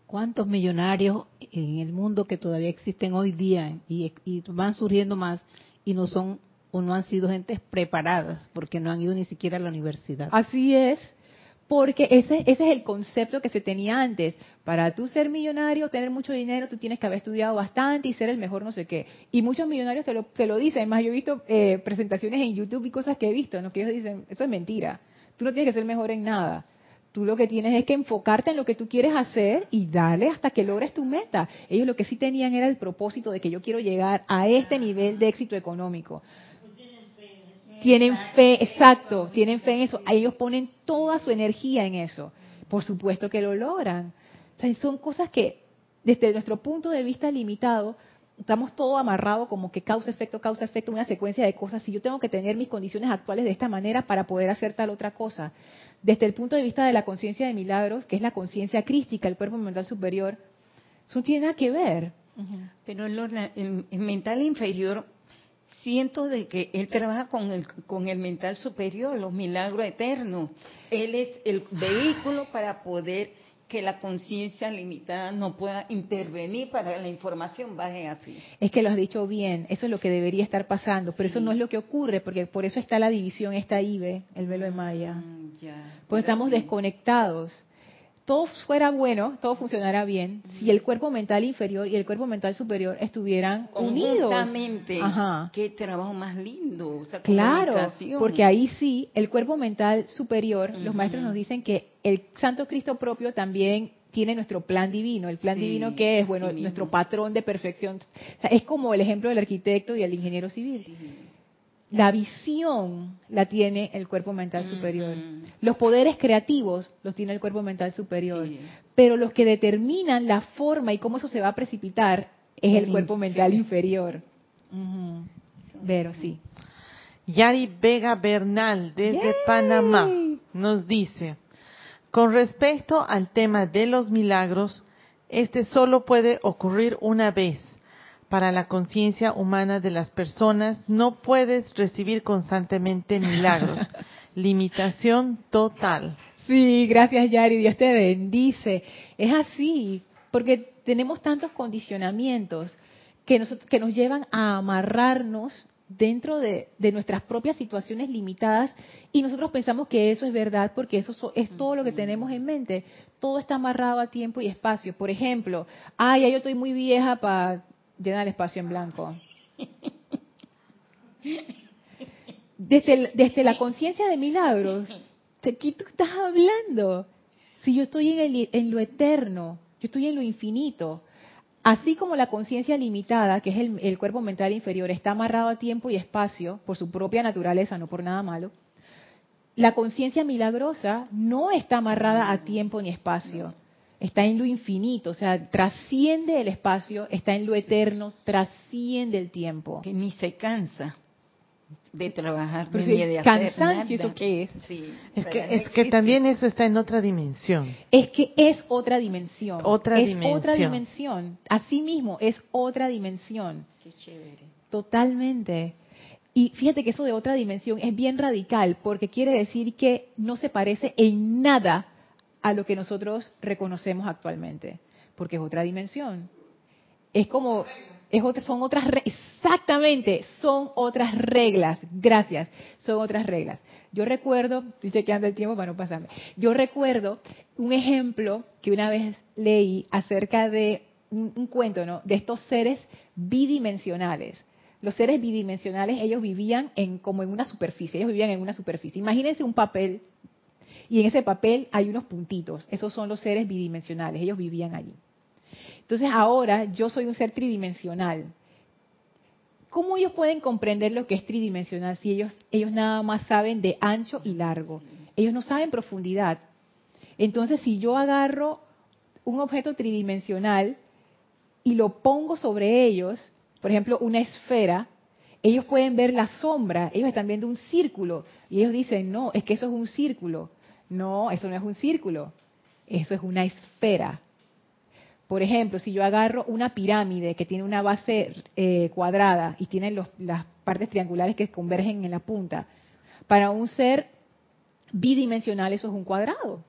¿Cuántos millonarios en el mundo que todavía existen hoy día y, y van surgiendo más y no son o no han sido gentes preparadas porque no han ido ni siquiera a la universidad? Así es, porque ese, ese es el concepto que se tenía antes. Para tú ser millonario, tener mucho dinero, tú tienes que haber estudiado bastante y ser el mejor no sé qué. Y muchos millonarios te lo, te lo dicen. Además, yo he visto eh, presentaciones en YouTube y cosas que he visto, ¿no? que ellos dicen, eso es mentira. Tú no tienes que ser mejor en nada. Tú lo que tienes es que enfocarte en lo que tú quieres hacer y darle hasta que logres tu meta. Ellos lo que sí tenían era el propósito de que yo quiero llegar a este nivel de éxito económico. Tienen fe, exacto, tienen fe en eso. Ellos ponen toda su energía en eso. Por supuesto que lo logran. O sea, son cosas que, desde nuestro punto de vista limitado, estamos todo amarrado como que causa efecto, causa efecto, una secuencia de cosas. Si yo tengo que tener mis condiciones actuales de esta manera para poder hacer tal otra cosa. Desde el punto de vista de la conciencia de milagros, que es la conciencia crística, el cuerpo mental superior, eso no tiene nada que ver. Pero en lo- el mental inferior, siento de que él trabaja con el, con el mental superior, los milagros eternos. Él es el vehículo para poder que la conciencia limitada no pueda intervenir para que la información baje así. Es que lo has dicho bien, eso es lo que debería estar pasando, pero eso no es lo que ocurre, porque por eso está la división, esta IBE, el velo de Maya. Mm, ya. Pues estamos sí. desconectados. Todo fuera bueno, todo funcionara bien, si el cuerpo mental inferior y el cuerpo mental superior estuvieran unidos. Ajá. Qué trabajo más lindo. esa Claro, comunicación. porque ahí sí, el cuerpo mental superior, los maestros nos dicen que el Santo Cristo propio también tiene nuestro plan divino. El plan Sí, divino que es, bueno, sí nuestro patrón de perfección. O sea, es como el ejemplo del arquitecto y el ingeniero civil. Sí. La visión la tiene el cuerpo mental superior. Los poderes creativos los tiene el cuerpo mental superior. Sí. Pero los que determinan la forma y cómo eso se va a precipitar es el, El cuerpo mental inferior. Pero sí. Yari Vega Bernal desde ¡Yay! Panamá nos dice, con respecto al tema de los milagros, este solo puede ocurrir una vez. Para la conciencia humana de las personas no puedes recibir constantemente milagros. (laughs) Limitación total. Sí, gracias Yari, Dios te bendice. Es así, porque tenemos tantos condicionamientos que nos, que nos llevan a amarrarnos dentro de, de nuestras propias situaciones limitadas y nosotros pensamos que eso es verdad porque eso so- es todo lo que tenemos en mente. Todo está amarrado a tiempo y espacio. Por ejemplo, ay, ya yo estoy muy vieja para llenar el espacio en blanco. Desde, la conciencia de milagros, ¿de tú estás hablando? Si yo estoy en, el- lo eterno, yo estoy en lo infinito. Así como la conciencia limitada, que es el, el cuerpo mental inferior, está amarrado a tiempo y espacio por su propia naturaleza, no por nada malo, la conciencia milagrosa no está amarrada a tiempo ni espacio. Está en lo infinito, o sea, trasciende el espacio, está en lo eterno, trasciende el tiempo. que ni se cansa de trabajar Pero ni si de hacer cansancio, nada. ¿eso qué es? Sí, Es que, no es que también eso está en otra dimensión. Es que es otra dimensión. Otra es dimensión. otra dimensión. Así mismo, es otra dimensión. Qué chévere. Totalmente. Y fíjate que eso de otra dimensión es bien radical porque quiere decir que no se parece en nada a lo que nosotros reconocemos actualmente, porque es otra dimensión. Es como, es otra, son otras, exactamente, son otras reglas. Gracias, son otras reglas. Yo recuerdo, estoy chequeando el tiempo para no pasarme. Yo recuerdo un ejemplo que una vez leí acerca de un, un cuento, ¿no? De estos seres bidimensionales. los seres bidimensionales, ellos vivían en como en una superficie, ellos vivían en una superficie. Imagínense un papel y en ese papel hay unos puntitos. Esos son los seres bidimensionales, ellos vivían allí. Entonces ahora yo soy un ser tridimensional. ¿Cómo ellos pueden comprender lo que es tridimensional si ellos, ellos nada más saben de ancho y largo? Ellos no saben profundidad. Entonces, si yo agarro un objeto tridimensional y lo pongo sobre ellos, por ejemplo, una esfera, ellos pueden ver la sombra, ellos están viendo un círculo y ellos dicen, no, es que eso es un círculo. No, eso no es un círculo, eso es una esfera. Por ejemplo, si yo agarro una pirámide que tiene una base eh, cuadrada y tiene las partes triangulares que convergen en la punta, para un ser bidimensional eso es un cuadrado.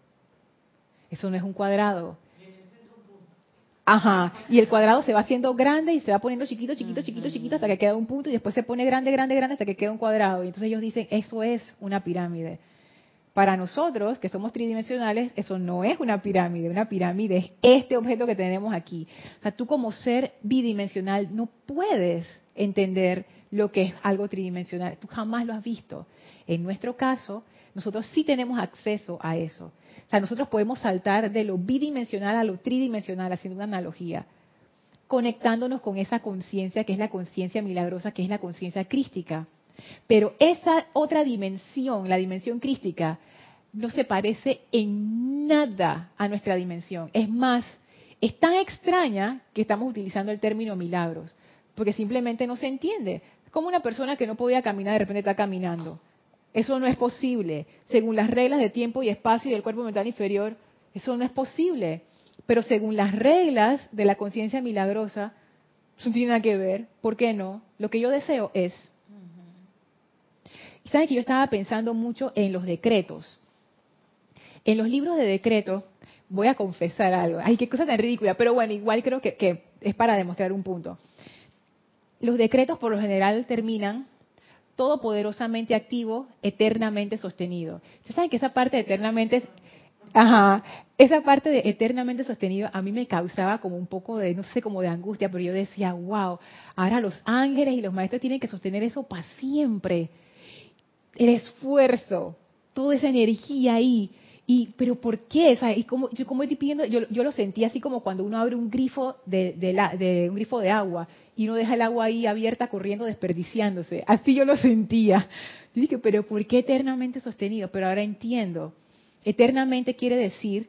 Eso no es un cuadrado. Ajá, y el cuadrado se va haciendo grande y se va poniendo chiquito, chiquito, chiquito, chiquito hasta que queda un punto y después se pone grande, grande, grande hasta que queda un cuadrado. Y entonces ellos dicen, eso es una pirámide. Para nosotros, que somos tridimensionales, eso no es una pirámide. Una pirámide es este objeto que tenemos aquí. O sea, tú como ser bidimensional no puedes entender lo que es algo tridimensional. Tú jamás lo has visto. En nuestro caso, nosotros sí tenemos acceso a eso. O sea, nosotros podemos saltar de lo bidimensional a lo tridimensional, haciendo una analogía, conectándonos con esa conciencia que es la conciencia milagrosa, que es la conciencia crística. Pero esa otra dimensión, la dimensión crística, no se parece en nada a nuestra dimensión. Es más, es tan extraña que estamos utilizando el término milagros, porque simplemente no se entiende. Es como una persona que no podía caminar, de repente está caminando. Eso no es posible. Según las reglas de tiempo y espacio y del cuerpo mental inferior, eso no es posible. Pero según las reglas de la conciencia milagrosa, eso no tiene nada que ver. ¿Por qué no? Lo que yo deseo es y saben que yo estaba pensando mucho en los decretos. En los libros de decretos, voy a confesar algo. Ay, qué cosa tan ridícula, pero bueno, igual creo que, es para demostrar un punto. Los decretos por lo general terminan todopoderosamente activo, eternamente sostenido. Ustedes saben que esa parte eternamente, ajá, esa parte de eternamente sostenido a mí me causaba como un poco de, no sé, como de angustia, pero yo decía, wow, ahora los ángeles y los maestros tienen que sostener eso para siempre el esfuerzo, toda esa energía ahí. Y, pero ¿por qué? y como, yo estoy pidiendo, yo, yo, lo sentí así como cuando uno abre un grifo de, de, la, de, un grifo de agua y uno deja el agua ahí abierta corriendo, desperdiciándose. Así yo lo sentía. Yo dije, pero ¿por qué eternamente sostenido? Pero ahora entiendo. Eternamente quiere decir,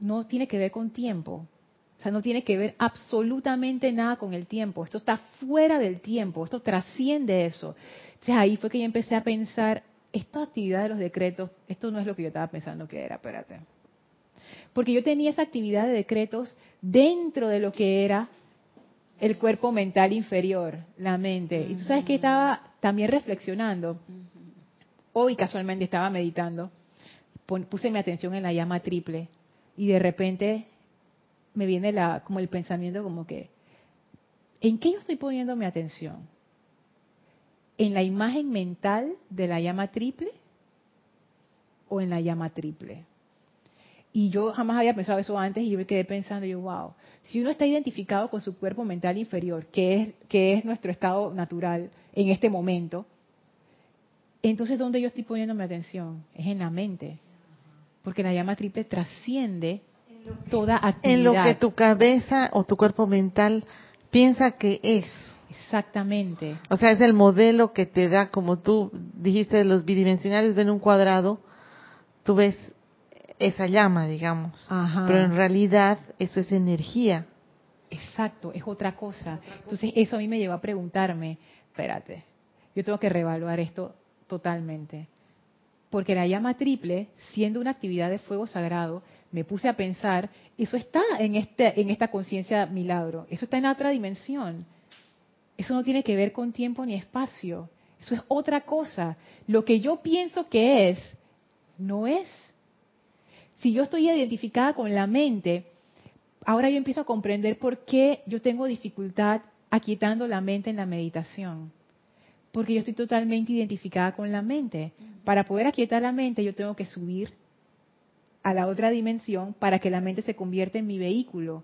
no tiene que ver con tiempo. O sea, no tiene que ver absolutamente nada con el tiempo. Esto está fuera del tiempo. Esto trasciende eso. Entonces ahí fue que yo empecé a pensar, esta actividad de los decretos, esto no es lo que yo estaba pensando que era, espérate. Porque yo tenía esa actividad de decretos dentro de lo que era el cuerpo mental inferior, la mente. Y tú sabes que estaba también reflexionando. Hoy casualmente estaba meditando, puse mi atención en la llama triple y de repente me viene como el pensamiento como que, ¿en qué yo estoy poniendo mi atención? En la imagen mental de la llama triple o en la llama triple. Y yo jamás había pensado eso antes y yo me quedé pensando, yo, wow, si uno está identificado con su cuerpo mental inferior, que es, que es nuestro estado natural en este momento, entonces ¿dónde yo estoy poniendo mi atención? Es en la mente. Porque la llama triple trasciende toda actividad. En lo que tu cabeza o tu cuerpo mental piensa que es. Exactamente. O sea, es el modelo que te da, como tú dijiste, los bidimensionales ven un cuadrado, tú ves esa llama, digamos. Pero en realidad eso es energía. Exacto, es otra cosa. Entonces eso a mí me llevó a preguntarme, espérate, yo tengo que reevaluar esto totalmente. Porque la llama triple, siendo una actividad de fuego sagrado, me puse a pensar, eso está en, este, en esta conciencia milagro, eso está en otra dimensión. Eso no tiene que ver con tiempo ni espacio. Eso es otra cosa. Lo que yo pienso que es, no es. Si yo estoy identificada con la mente, ahora yo empiezo a comprender por qué yo tengo dificultad aquietando la mente en la meditación. Porque yo estoy totalmente identificada con la mente. Para poder aquietar la mente yo tengo que subir a la otra dimensión para que la mente se convierta en mi vehículo.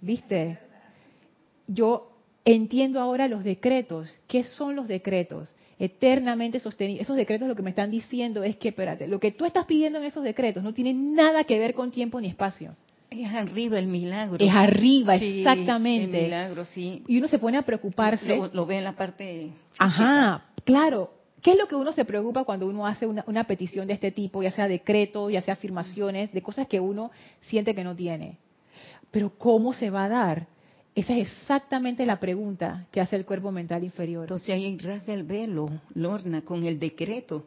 ¿Viste? Yo entiendo ahora los decretos. ¿Qué son los decretos? Eternamente sostenidos. Esos decretos lo que me están diciendo es que, espérate, lo que tú estás pidiendo en esos decretos no tiene nada que ver con tiempo ni espacio. Es arriba el milagro. Es arriba, Sí, exactamente. El milagro, sí. Y uno se pone a preocuparse. Lo, lo ve en la parte. Ajá, claro. ¿Qué es lo que uno se preocupa cuando uno hace una, una petición de este tipo, ya sea decreto, ya sea afirmaciones, de cosas que uno siente que no tiene? Pero ¿cómo se va a dar? Esa es exactamente la pregunta que hace el cuerpo mental inferior. Entonces ahí rasga el velo, Lorna, con el decreto.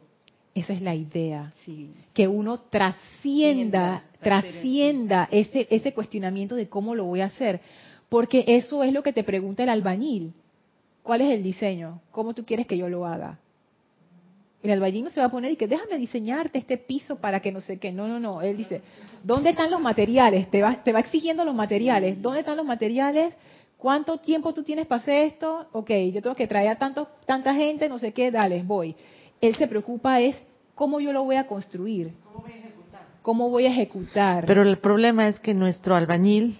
Esa es la idea. Sí. Que uno trascienda, Trascienda, trascienda ese, ese cuestionamiento de cómo lo voy a hacer. Porque eso es lo que te pregunta el albañil. ¿Cuál es el diseño? ¿Cómo tú quieres que yo lo haga? El albañil no se va a poner y que déjame diseñarte este piso para que no sé qué. No, no, no. Él dice, ¿dónde están los materiales? Te va, te va exigiendo los materiales. ¿Dónde están los materiales? ¿Cuánto tiempo tú tienes para hacer esto? Ok, yo tengo que traer a tanto, tanta gente, no sé qué, dale, voy. Él se preocupa es cómo yo lo voy a construir. ¿Cómo voy a ejecutar? Pero el problema es que nuestro albañil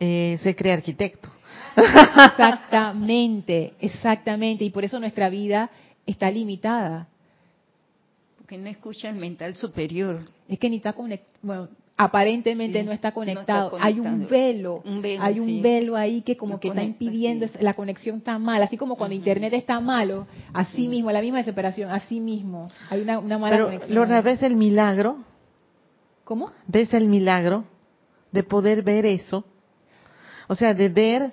eh, se cree arquitecto. Exactamente, exactamente. Y por eso nuestra vida está limitada. Porque no escucha el mental superior. Es que ni está conectado. Bueno, aparentemente Sí, no está no está conectado. Hay un conectado. velo. Un velo, hay un sí. velo ahí que como No que está conecta, impidiendo, sí. la conexión está mal. Así como cuando Ujú. internet está malo, así mismo, la misma desesperación, así mismo. Hay una, una mala Pero, conexión. Lorna. ¿ves el milagro? ¿Cómo? ¿Ves el milagro de poder ver eso? O sea, de ver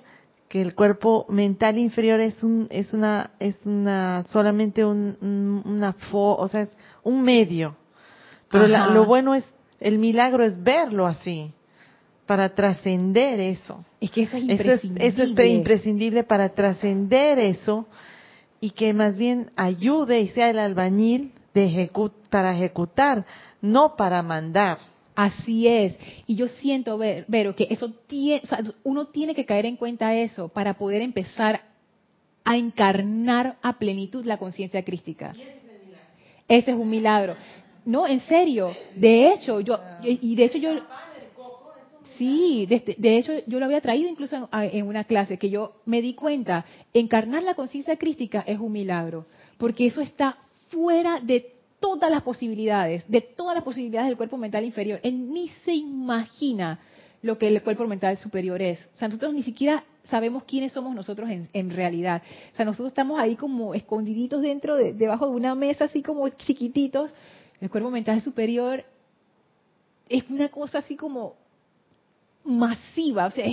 que el cuerpo mental inferior es un es una es una solamente un, un- una fo, o sea, es un medio. Pero la- lo bueno es el milagro es verlo así para trascender eso. Es que eso es Eso es, imprescindible. eso es pre- imprescindible para trascender eso y que más bien ayude y sea el albañil de ejecu- para ejecutar, no para mandar. Así es. Y yo siento, ver, Vero, que eso tiene, o sea, uno tiene que caer en cuenta eso para poder empezar a encarnar a plenitud la conciencia crística. Ese es un milagro. No, en serio. De hecho, yo, y de hecho yo, sí, de, de hecho yo lo había traído incluso en, en una clase, que yo me di cuenta, encarnar la conciencia crística es un milagro, porque eso está fuera de todas las posibilidades, de todas las posibilidades del cuerpo mental inferior. Él ni se imagina lo que el cuerpo mental superior es. O sea, nosotros ni siquiera sabemos quiénes somos nosotros en, en realidad. O sea, nosotros estamos ahí como escondiditos dentro, de, debajo de una mesa, así como chiquititos. El cuerpo mental superior es una cosa así como masiva. O sea,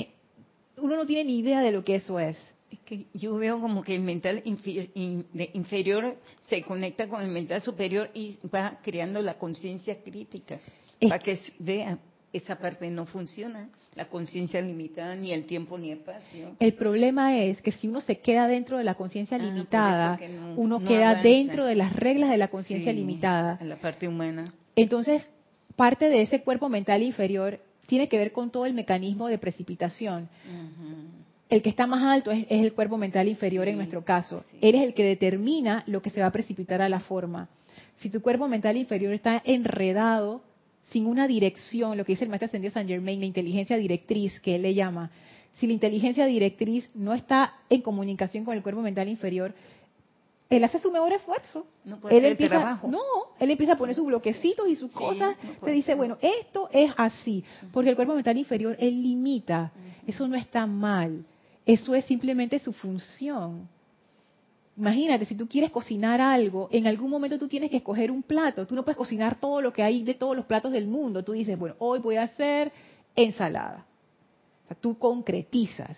uno no tiene ni idea de lo que eso es. Es que yo veo como que el mental infi- in- de- inferior se conecta con el mental superior y va creando la conciencia crítica. Es- Para que vea, esa parte no funciona, la conciencia limitada, ni el tiempo ni espacio. El problema es que si uno se queda dentro de la conciencia Ah, limitada, eso que no- uno no queda avanza. dentro de las reglas de la conciencia Sí, limitada. a la parte humana. Entonces, parte de ese cuerpo mental inferior tiene que ver con todo el mecanismo de precipitación. Ujú. El que está más alto es, es el cuerpo mental inferior Sí, en nuestro caso. sí. Él es el que determina lo que se va a precipitar a la forma. Si tu cuerpo mental inferior está enredado, sin una dirección, lo que dice el maestro ascendido San Germain, la inteligencia directriz que él le llama, si la inteligencia directriz no está en comunicación con el cuerpo mental inferior, él hace su mejor esfuerzo. No puede él empieza, trabajo. no, él empieza a poner sus bloquecitos y sus Sí, cosas. no se dice, bueno, esto es así, porque el cuerpo mental inferior él limita. Eso no está mal. Eso es simplemente su función. Imagínate, si tú quieres cocinar algo, en algún momento tú tienes que escoger un plato. Tú no puedes cocinar todo lo que hay de todos los platos del mundo. Tú dices, bueno, hoy voy a hacer ensalada. O sea, tú concretizas.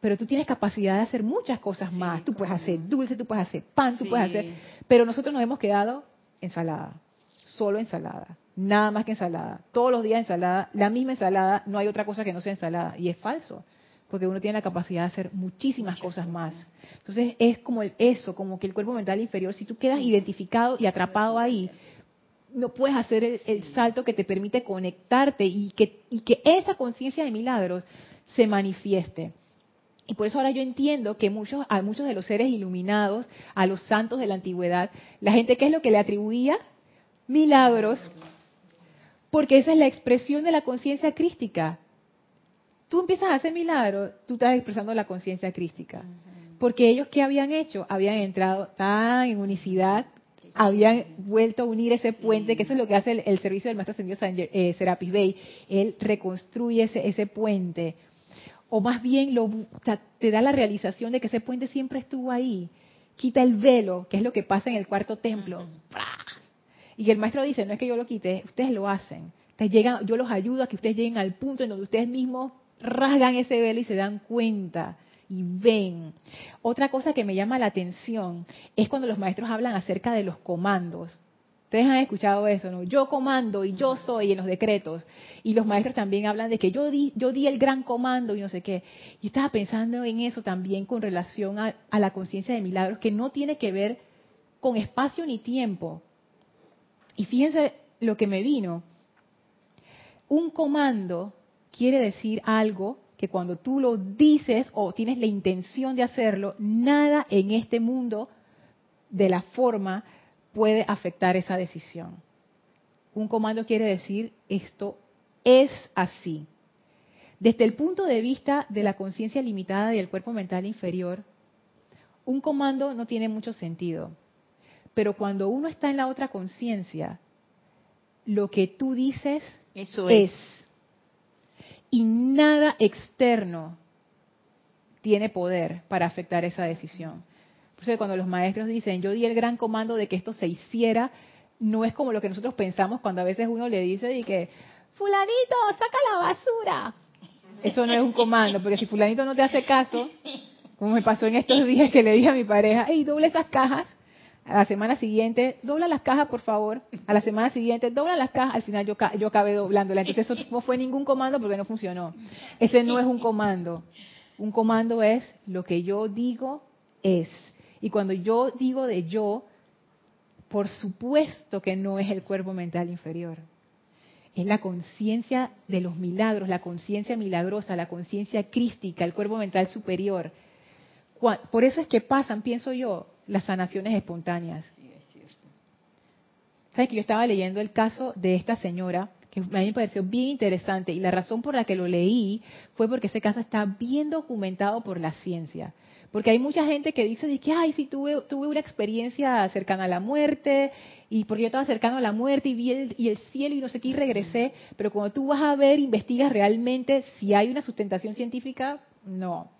Pero tú tienes capacidad de hacer muchas cosas Sí, más. Tú puedes hacer dulce, tú puedes hacer pan, tú Sí. puedes hacer... Pero nosotros nos hemos quedado ensalada. Solo ensalada. Nada más que ensalada. Todos los días ensalada. La misma ensalada. No hay otra cosa que no sea ensalada. Y es falso. Porque uno tiene la capacidad de hacer muchísimas cosas más. Entonces es como el, eso, como que el cuerpo mental inferior, si tú quedas identificado y atrapado ahí, no puedes hacer el, el salto que te permite conectarte y que, y que esa conciencia de milagros se manifieste. Y por eso ahora yo entiendo que muchos, a muchos de los seres iluminados, a los santos de la antigüedad, la gente, ¿qué es lo que le atribuía? Milagros. Porque esa es la expresión de la conciencia crística. Tú empiezas a hacer milagros, tú estás expresando la conciencia crística. Porque ellos, ¿qué habían hecho? Habían entrado tan en unicidad, habían vuelto a unir ese puente, que eso es lo que hace el, servicio del Maestro Ascendido eh, Serapis Bey. Él reconstruye ese, ese puente. O más bien lo, te da la realización de que ese puente siempre estuvo ahí. Quita el velo, que es lo que pasa en el cuarto templo. Y el maestro dice, no es que yo lo quite, ustedes lo hacen. Ustedes llegan, yo los ayudo a que ustedes lleguen al punto en donde ustedes mismos rasgan ese velo y se dan cuenta y ven. Otra cosa que me llama la atención es cuando los maestros hablan acerca de los comandos. Ustedes han escuchado eso, ¿no? Yo comando y yo soy en los decretos. Y los maestros también hablan de que yo di, yo di el gran comando y no sé qué. Yo estaba pensando en eso también con relación a, a la conciencia de milagros, que no tiene que ver con espacio ni tiempo. Y fíjense lo que me vino. Un comando quiere decir algo que cuando tú lo dices o tienes la intención de hacerlo, nada en este mundo de la forma puede afectar esa decisión. Un comando quiere decir esto es así. Desde el punto de vista de la conciencia limitada y el cuerpo mental inferior, un comando no tiene mucho sentido. Pero cuando uno está en la otra conciencia, lo que tú dices Eso es y nada externo tiene poder para afectar esa decisión. Por eso cuando los maestros dicen, yo di el gran comando de que esto se hiciera, no es como lo que nosotros pensamos cuando a veces uno le dice y que, fulanito, saca la basura. Eso no es un comando, porque si fulanito no te hace caso, como me pasó en estos días que le dije a mi pareja, hey, doble esas cajas, a la semana siguiente, dobla las cajas, por favor. A la semana siguiente, dobla las cajas. Al final yo, yo acabé doblándola. Entonces eso no fue ningún comando porque no funcionó. Ese no es un comando. Un comando es lo que yo digo es. Y cuando yo digo de yo, por supuesto que no es el cuerpo mental inferior. Es la conciencia de los milagros, la conciencia milagrosa, la conciencia crística, el cuerpo mental superior. Por eso es que pasan, pienso yo, las sanaciones espontáneas. Sí, es cierto. ¿Sabes que yo estaba leyendo el caso de esta señora, que a mí me pareció bien interesante, y la razón por la que lo leí fue porque ese caso está bien documentado por la ciencia. Porque hay mucha gente que dice que, ay, sí, tuve, tuve una experiencia cercana a la muerte, y porque yo estaba cercano a la muerte y vi el, y el cielo y no sé qué, y regresé. Pero cuando tú vas a ver, investigas realmente si hay una sustentación científica, no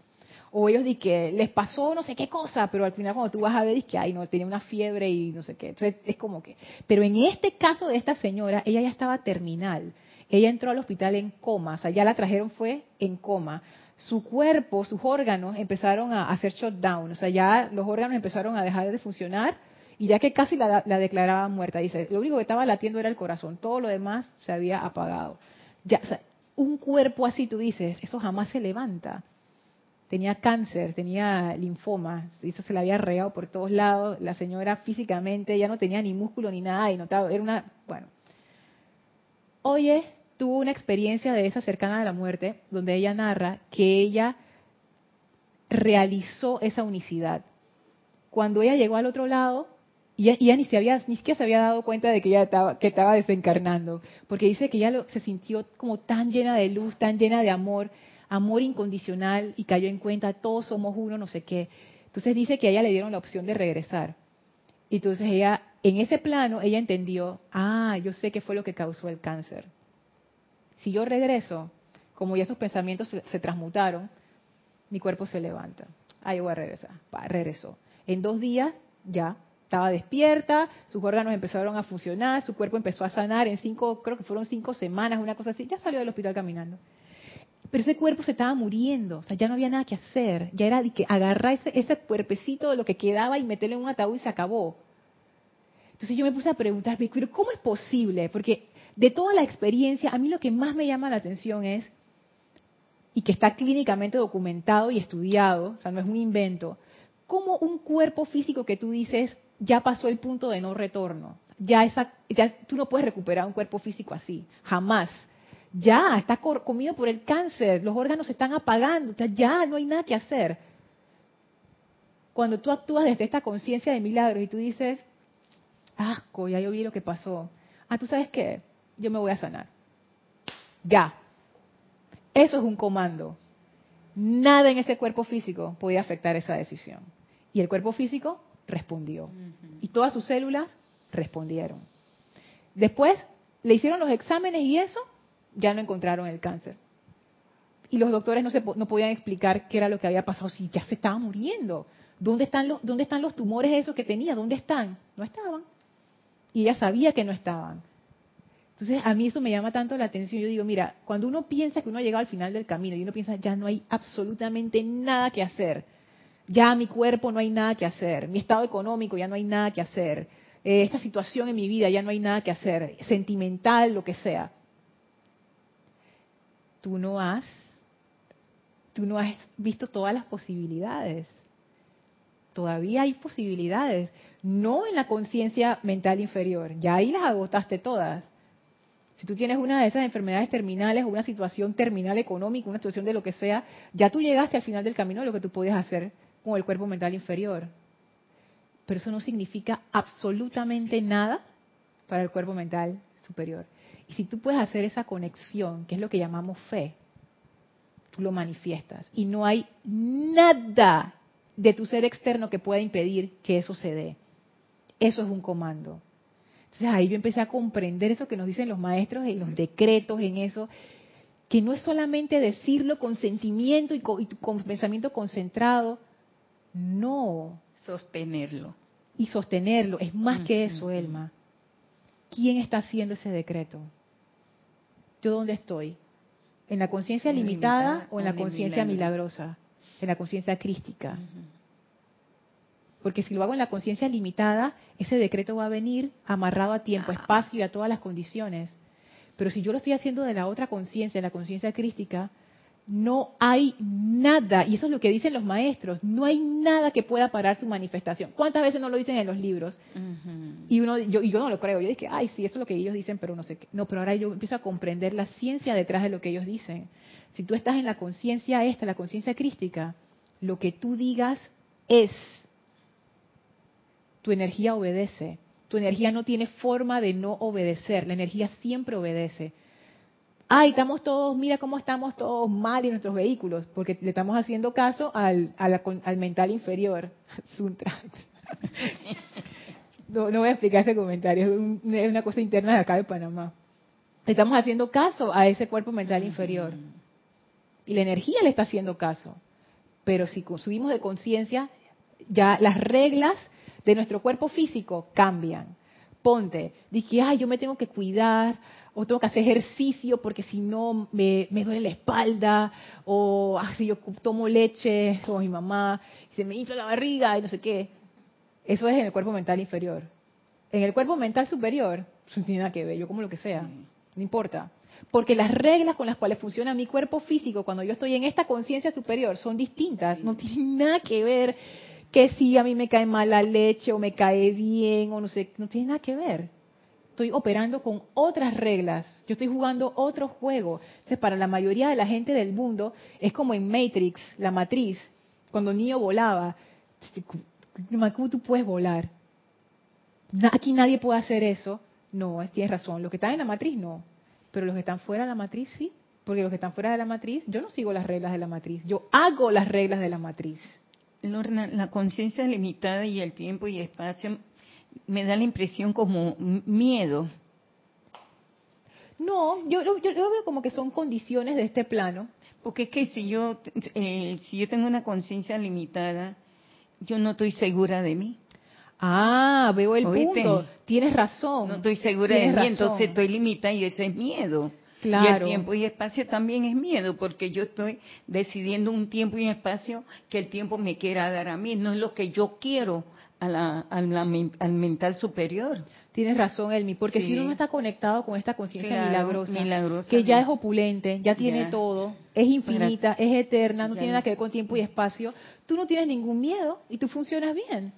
o ellos di que les pasó no sé qué cosa, pero al final cuando tú vas a ver, que ay, no, tenía una fiebre y no sé qué. Entonces es como que, pero en este caso de esta señora, ella ya estaba terminal. Ella entró al hospital en coma, o sea, ya la trajeron fue en coma. Su cuerpo, sus órganos empezaron a hacer shutdown, o sea, ya los órganos empezaron a dejar de funcionar y ya que casi la, la declaraban muerta, dice, lo único que estaba latiendo era el corazón, todo lo demás se había apagado. Ya, o sea, un cuerpo así, tú dices, eso jamás se levanta tenía cáncer, tenía linfoma, se le había regado por todos lados, la señora físicamente ya no tenía ni músculo ni nada y notaba, era una, bueno. Oye, tuvo una experiencia de esa cercana a la muerte, donde ella narra que ella realizó esa unicidad. Cuando ella llegó al otro lado, y ella ni, se había, ni siquiera se había dado cuenta de que ella estaba, que estaba desencarnando, porque dice que ella se sintió como tan llena de luz, tan llena de amor, amor incondicional y cayó en cuenta, todos somos uno, no sé qué. Entonces dice que a ella le dieron la opción de regresar. Y entonces ella, en ese plano, ella entendió, ah, yo sé qué fue lo que causó el cáncer. Si yo regreso, como ya sus pensamientos se, transmutaron, mi cuerpo se levanta. Ah, yo voy a regresar. regresó. En dos días ya estaba despierta, sus órganos empezaron a funcionar, su cuerpo empezó a sanar en cinco, creo que fueron cinco semanas, una cosa así, ya salió del hospital caminando. Pero ese cuerpo se estaba muriendo, o sea, ya no había nada que hacer. Ya era de que agarrar ese, ese cuerpecito de lo que quedaba y meterlo en un ataúd y se acabó. Entonces yo me puse a preguntarme, pero ¿cómo es posible? Porque de toda la experiencia, a mí lo que más me llama la atención es, y que está clínicamente documentado y estudiado, o sea, no es un invento, cómo un cuerpo físico que tú dices ya pasó el punto de no retorno. Ya, esa, ya tú no puedes recuperar un cuerpo físico así, jamás ya está comido por el cáncer, los órganos se están apagando, ya no hay nada que hacer. Cuando tú actúas desde esta conciencia de milagros y tú dices, asco, ya yo vi lo que pasó. Ah, tú sabes qué, yo me voy a sanar. Ya. Eso es un comando. Nada en ese cuerpo físico podía afectar esa decisión. Y el cuerpo físico respondió. Y todas sus células respondieron. Después le hicieron los exámenes y eso, ya no encontraron el cáncer. Y los doctores no, se, no podían explicar qué era lo que había pasado, si ya se estaba muriendo. ¿Dónde están los, dónde están los tumores esos que tenía? ¿Dónde están? No estaban. Y ella sabía que no estaban. Entonces, a mí eso me llama tanto la atención. Yo digo, mira, cuando uno piensa que uno ha llegado al final del camino y uno piensa, ya no hay absolutamente nada que hacer, ya mi cuerpo no hay nada que hacer, mi estado económico ya no hay nada que hacer, eh, esta situación en mi vida ya no hay nada que hacer, sentimental, lo que sea. Tú no has, tú no has visto todas las posibilidades. Todavía hay posibilidades, no en la conciencia mental inferior, ya ahí las agotaste todas. Si tú tienes una de esas enfermedades terminales o una situación terminal económica, una situación de lo que sea, ya tú llegaste al final del camino de lo que tú podías hacer con el cuerpo mental inferior. Pero eso no significa absolutamente nada para el cuerpo mental superior. Y si tú puedes hacer esa conexión, que es lo que llamamos fe, tú lo manifiestas. Y no hay nada de tu ser externo que pueda impedir que eso se dé. Eso es un comando. Entonces ahí yo empecé a comprender eso que nos dicen los maestros en los decretos, en eso, que no es solamente decirlo con sentimiento y con, y con pensamiento concentrado, no. Sostenerlo. Y sostenerlo. Es más que eso, Elma. ¿Quién está haciendo ese decreto? ¿Yo dónde estoy? ¿En la conciencia limitada, o en la conciencia milagrosa? En la conciencia crística. Porque si lo hago en la conciencia limitada, ese decreto va a venir amarrado a tiempo, espacio y a todas las condiciones. Pero si yo lo estoy haciendo de la otra conciencia, la conciencia crística, no hay nada, y eso es lo que dicen los maestros, no hay nada que pueda parar su manifestación. ¿Cuántas veces no lo dicen en los libros? Y uno, yo, yo no lo creo, yo dije, ay, sí, eso es lo que ellos dicen, pero no sé qué. No, pero ahora yo empiezo a comprender la ciencia detrás de lo que ellos dicen. Si tú estás en la conciencia esta, la conciencia crística, lo que tú digas es, tu energía obedece. Tu energía no tiene forma de no obedecer, la energía siempre obedece ay, estamos todos, mira cómo estamos todos mal en nuestros vehículos, porque le estamos haciendo caso al, al mental inferior, (laughs) (laughs) no, no voy a explicar ese comentario, es, una cosa interna de acá de Panamá. Estamos haciendo caso a ese cuerpo mental inferior. Y la energía le está haciendo caso. Pero si subimos de conciencia, ya las reglas de nuestro cuerpo físico cambian. Ponte, dije, ay, yo me tengo que cuidar, o tengo que hacer ejercicio porque si no me, duele la espalda, o ah, si yo tomo leche como mi mamá, y se me infla la barriga y no sé qué. Eso es en el cuerpo mental inferior. En el cuerpo mental superior, no tiene nada que ver, yo como lo que sea, no importa. Porque las reglas con las cuales funciona mi cuerpo físico cuando yo estoy en esta conciencia superior son distintas, no tienen nada que ver que si a mí me cae mal la leche o me cae bien o no sé, no tiene nada que ver estoy operando con otras reglas, yo estoy jugando otro juego. Entonces, para la mayoría de la gente del mundo, es como en Matrix, la matriz, cuando Neo volaba. ¿Cómo tú puedes volar? Aquí nadie puede hacer eso. No, tienes razón. Los que están en la matriz, no. Pero los que están fuera de la matriz, sí. Porque los que están fuera de la matriz, yo no sigo las reglas de la matriz. Yo hago las reglas de la matriz. Lorna, la conciencia limitada y el tiempo y espacio me da la impresión como miedo. No, yo, yo, lo veo como que son condiciones de este plano. Porque es que si yo, eh, si yo tengo una conciencia limitada, yo no estoy segura de mí. Ah, veo el punto. Tienes razón. No estoy segura de mí, entonces estoy limitada y eso es miedo. Claro. Y el tiempo y espacio también es miedo, porque yo estoy decidiendo un tiempo y un espacio que el tiempo me quiera dar a mí, no es lo que yo quiero a la, al mental superior. Tienes razón, Elmi, porque si uno no está conectado con esta conciencia milagrosa, que ya es opulente, ya tiene todo, es infinita, es eterna, no tiene nada que ver con tiempo y espacio, tú no tienes ningún miedo y tú funcionas bien.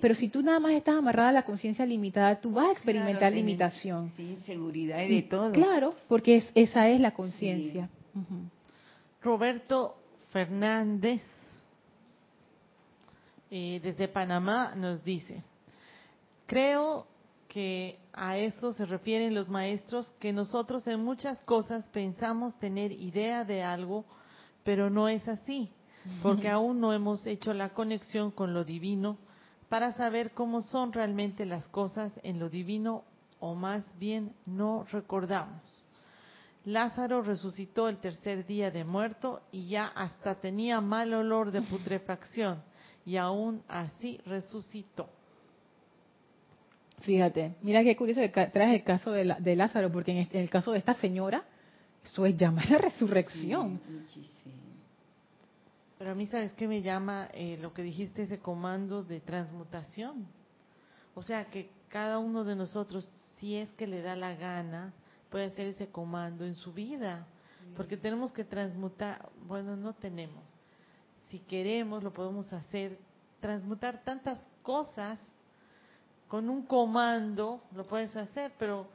Pero si tú nada más estás amarrada a la conciencia limitada, tú vas a experimentar limitación. Sí, seguridad y de todo. Claro, porque esa es la conciencia. Roberto Fernández eh, desde Panamá nos dice, creo que a eso se refieren los maestros, que nosotros en muchas cosas pensamos tener idea de algo, pero no es así, porque aún no hemos hecho la conexión con lo divino para saber cómo son realmente las cosas en lo divino o más bien no recordamos. Lázaro resucitó el tercer día de muerto y ya hasta tenía mal olor de putrefacción y aún así resucitó. Fíjate, mira qué curioso que traes el caso de, Lázaro, porque en, el caso de esta señora, eso es llamar la resurrección. Pero a mí, ¿sabes qué me llama eh, lo que dijiste, ese comando de transmutación? O sea, que cada uno de nosotros, si es que le da la gana, puede hacer ese comando en su vida. Porque tenemos que transmutar, bueno, no tenemos. Si queremos, lo podemos hacer, transmutar tantas cosas con un comando, lo puedes hacer, pero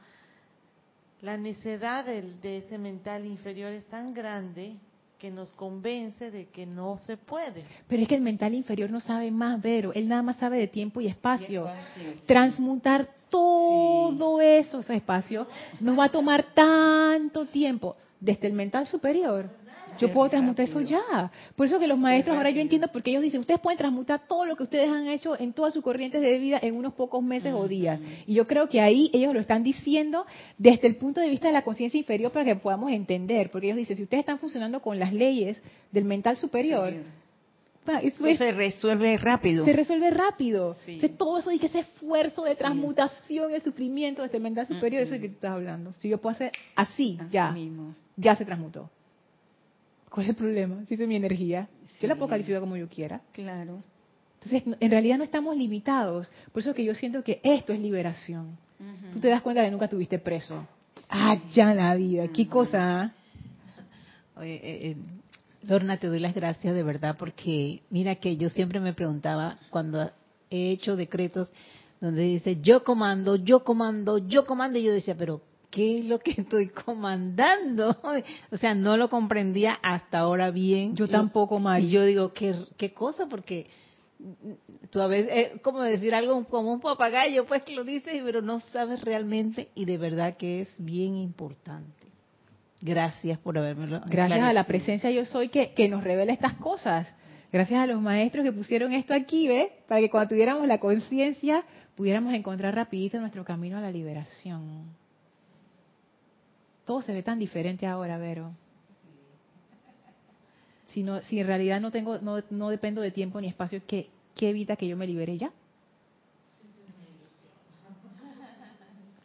la necedad de ese mental inferior es tan grande que nos convence de que no se puede. Pero es que el mental inferior no sabe más, Vero, él nada más sabe de tiempo y espacio. Transmutar todo eso, ese espacio, nos va a tomar tanto tiempo desde el mental superior yo puedo transmutar eso ya. Por eso que los maestros, ahora yo entiendo porque ellos dicen, ustedes pueden transmutar todo lo que ustedes han hecho en todas sus corrientes de vida en unos pocos meses o días. Y yo creo que ahí ellos lo están diciendo desde el punto de vista de la conciencia inferior para que podamos entender. Porque ellos dicen, si ustedes están funcionando con las leyes del mental superior, eso, se resuelve rápido. Se resuelve rápido. todo eso y que ese esfuerzo de transmutación y el sufrimiento desde el mental superior, eso es que tú estás hablando. Si yo puedo hacer así, ya, ya se transmutó. ¿Cuál es el problema? Si es mi energía, yo la puedo calificar como yo quiera. Claro. Entonces, en realidad no estamos limitados. Por eso que yo siento que esto es liberación. Tú te das cuenta de que nunca tuviste preso. Ah, ya la vida. ¿Qué cosa? Ah? Oye, eh, eh, Lorna, te doy las gracias de verdad porque mira que yo siempre me preguntaba cuando he hecho decretos donde dice yo comando, yo comando, yo comando y yo decía, pero ¿qué es lo que (laughs) estoy comandando? O sea, no lo comprendía hasta ahora bien. Yo tampoco, más. Y yo digo, ¿qué, qué cosa? Porque tú a veces, es como decir algo como un papagayo, pues que lo dices, pero no sabes realmente y de verdad que es bien importante. Gracias por haberme Gracias a la presencia yo soy que, que nos revela estas cosas. Gracias a los maestros que pusieron esto aquí, ¿ves? Para que cuando tuviéramos la conciencia pudiéramos encontrar rapidito nuestro camino a la liberación. Todo se ve tan diferente ahora, Vero. Si, no, si en realidad no tengo, no, no dependo de tiempo ni espacio, ¿qué, ¿qué evita que yo me libere ya?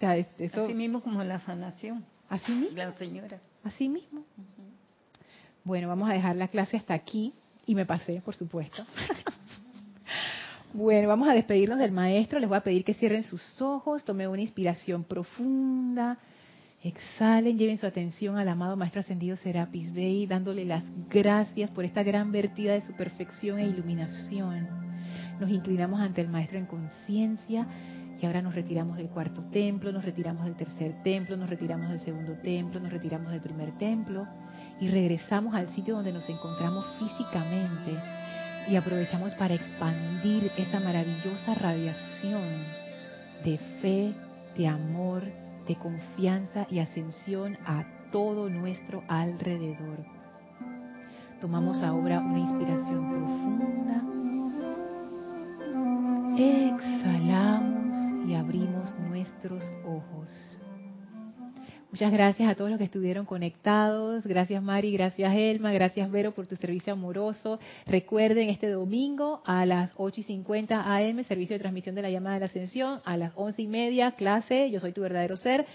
Así mismo como la sanación. Así mismo. La señora. Así mismo. Bueno, vamos a dejar la clase hasta aquí. Y me pasé, por supuesto. (laughs) bueno, vamos a despedirnos del maestro. Les voy a pedir que cierren sus ojos, tomen una inspiración profunda Exhalen, lleven su atención al amado Maestro Ascendido Serapis Bey, dándole las gracias por esta gran vertida de su perfección e iluminación. Nos inclinamos ante el Maestro en conciencia y ahora nos retiramos del cuarto templo, nos retiramos del tercer templo, nos retiramos del segundo templo, nos retiramos del primer templo y regresamos al sitio donde nos encontramos físicamente y aprovechamos para expandir esa maravillosa radiación de fe, de amor, de confianza y ascensión a todo nuestro alrededor. Tomamos ahora una inspiración profunda. Exhalamos y abrimos nuestros ojos. Muchas gracias a todos los que estuvieron conectados. Gracias Mari, gracias Elma, gracias Vero por tu servicio amoroso. Recuerden este domingo a las 8 y 50 AM, servicio de transmisión de la llamada de la ascensión. A las 11 y media, clase, yo soy tu verdadero ser.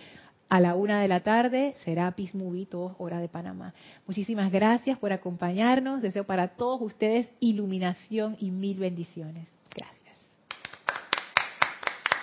A la una de la tarde será Pismovito, hora de Panamá. Muchísimas gracias por acompañarnos. Deseo para todos ustedes iluminación y mil bendiciones.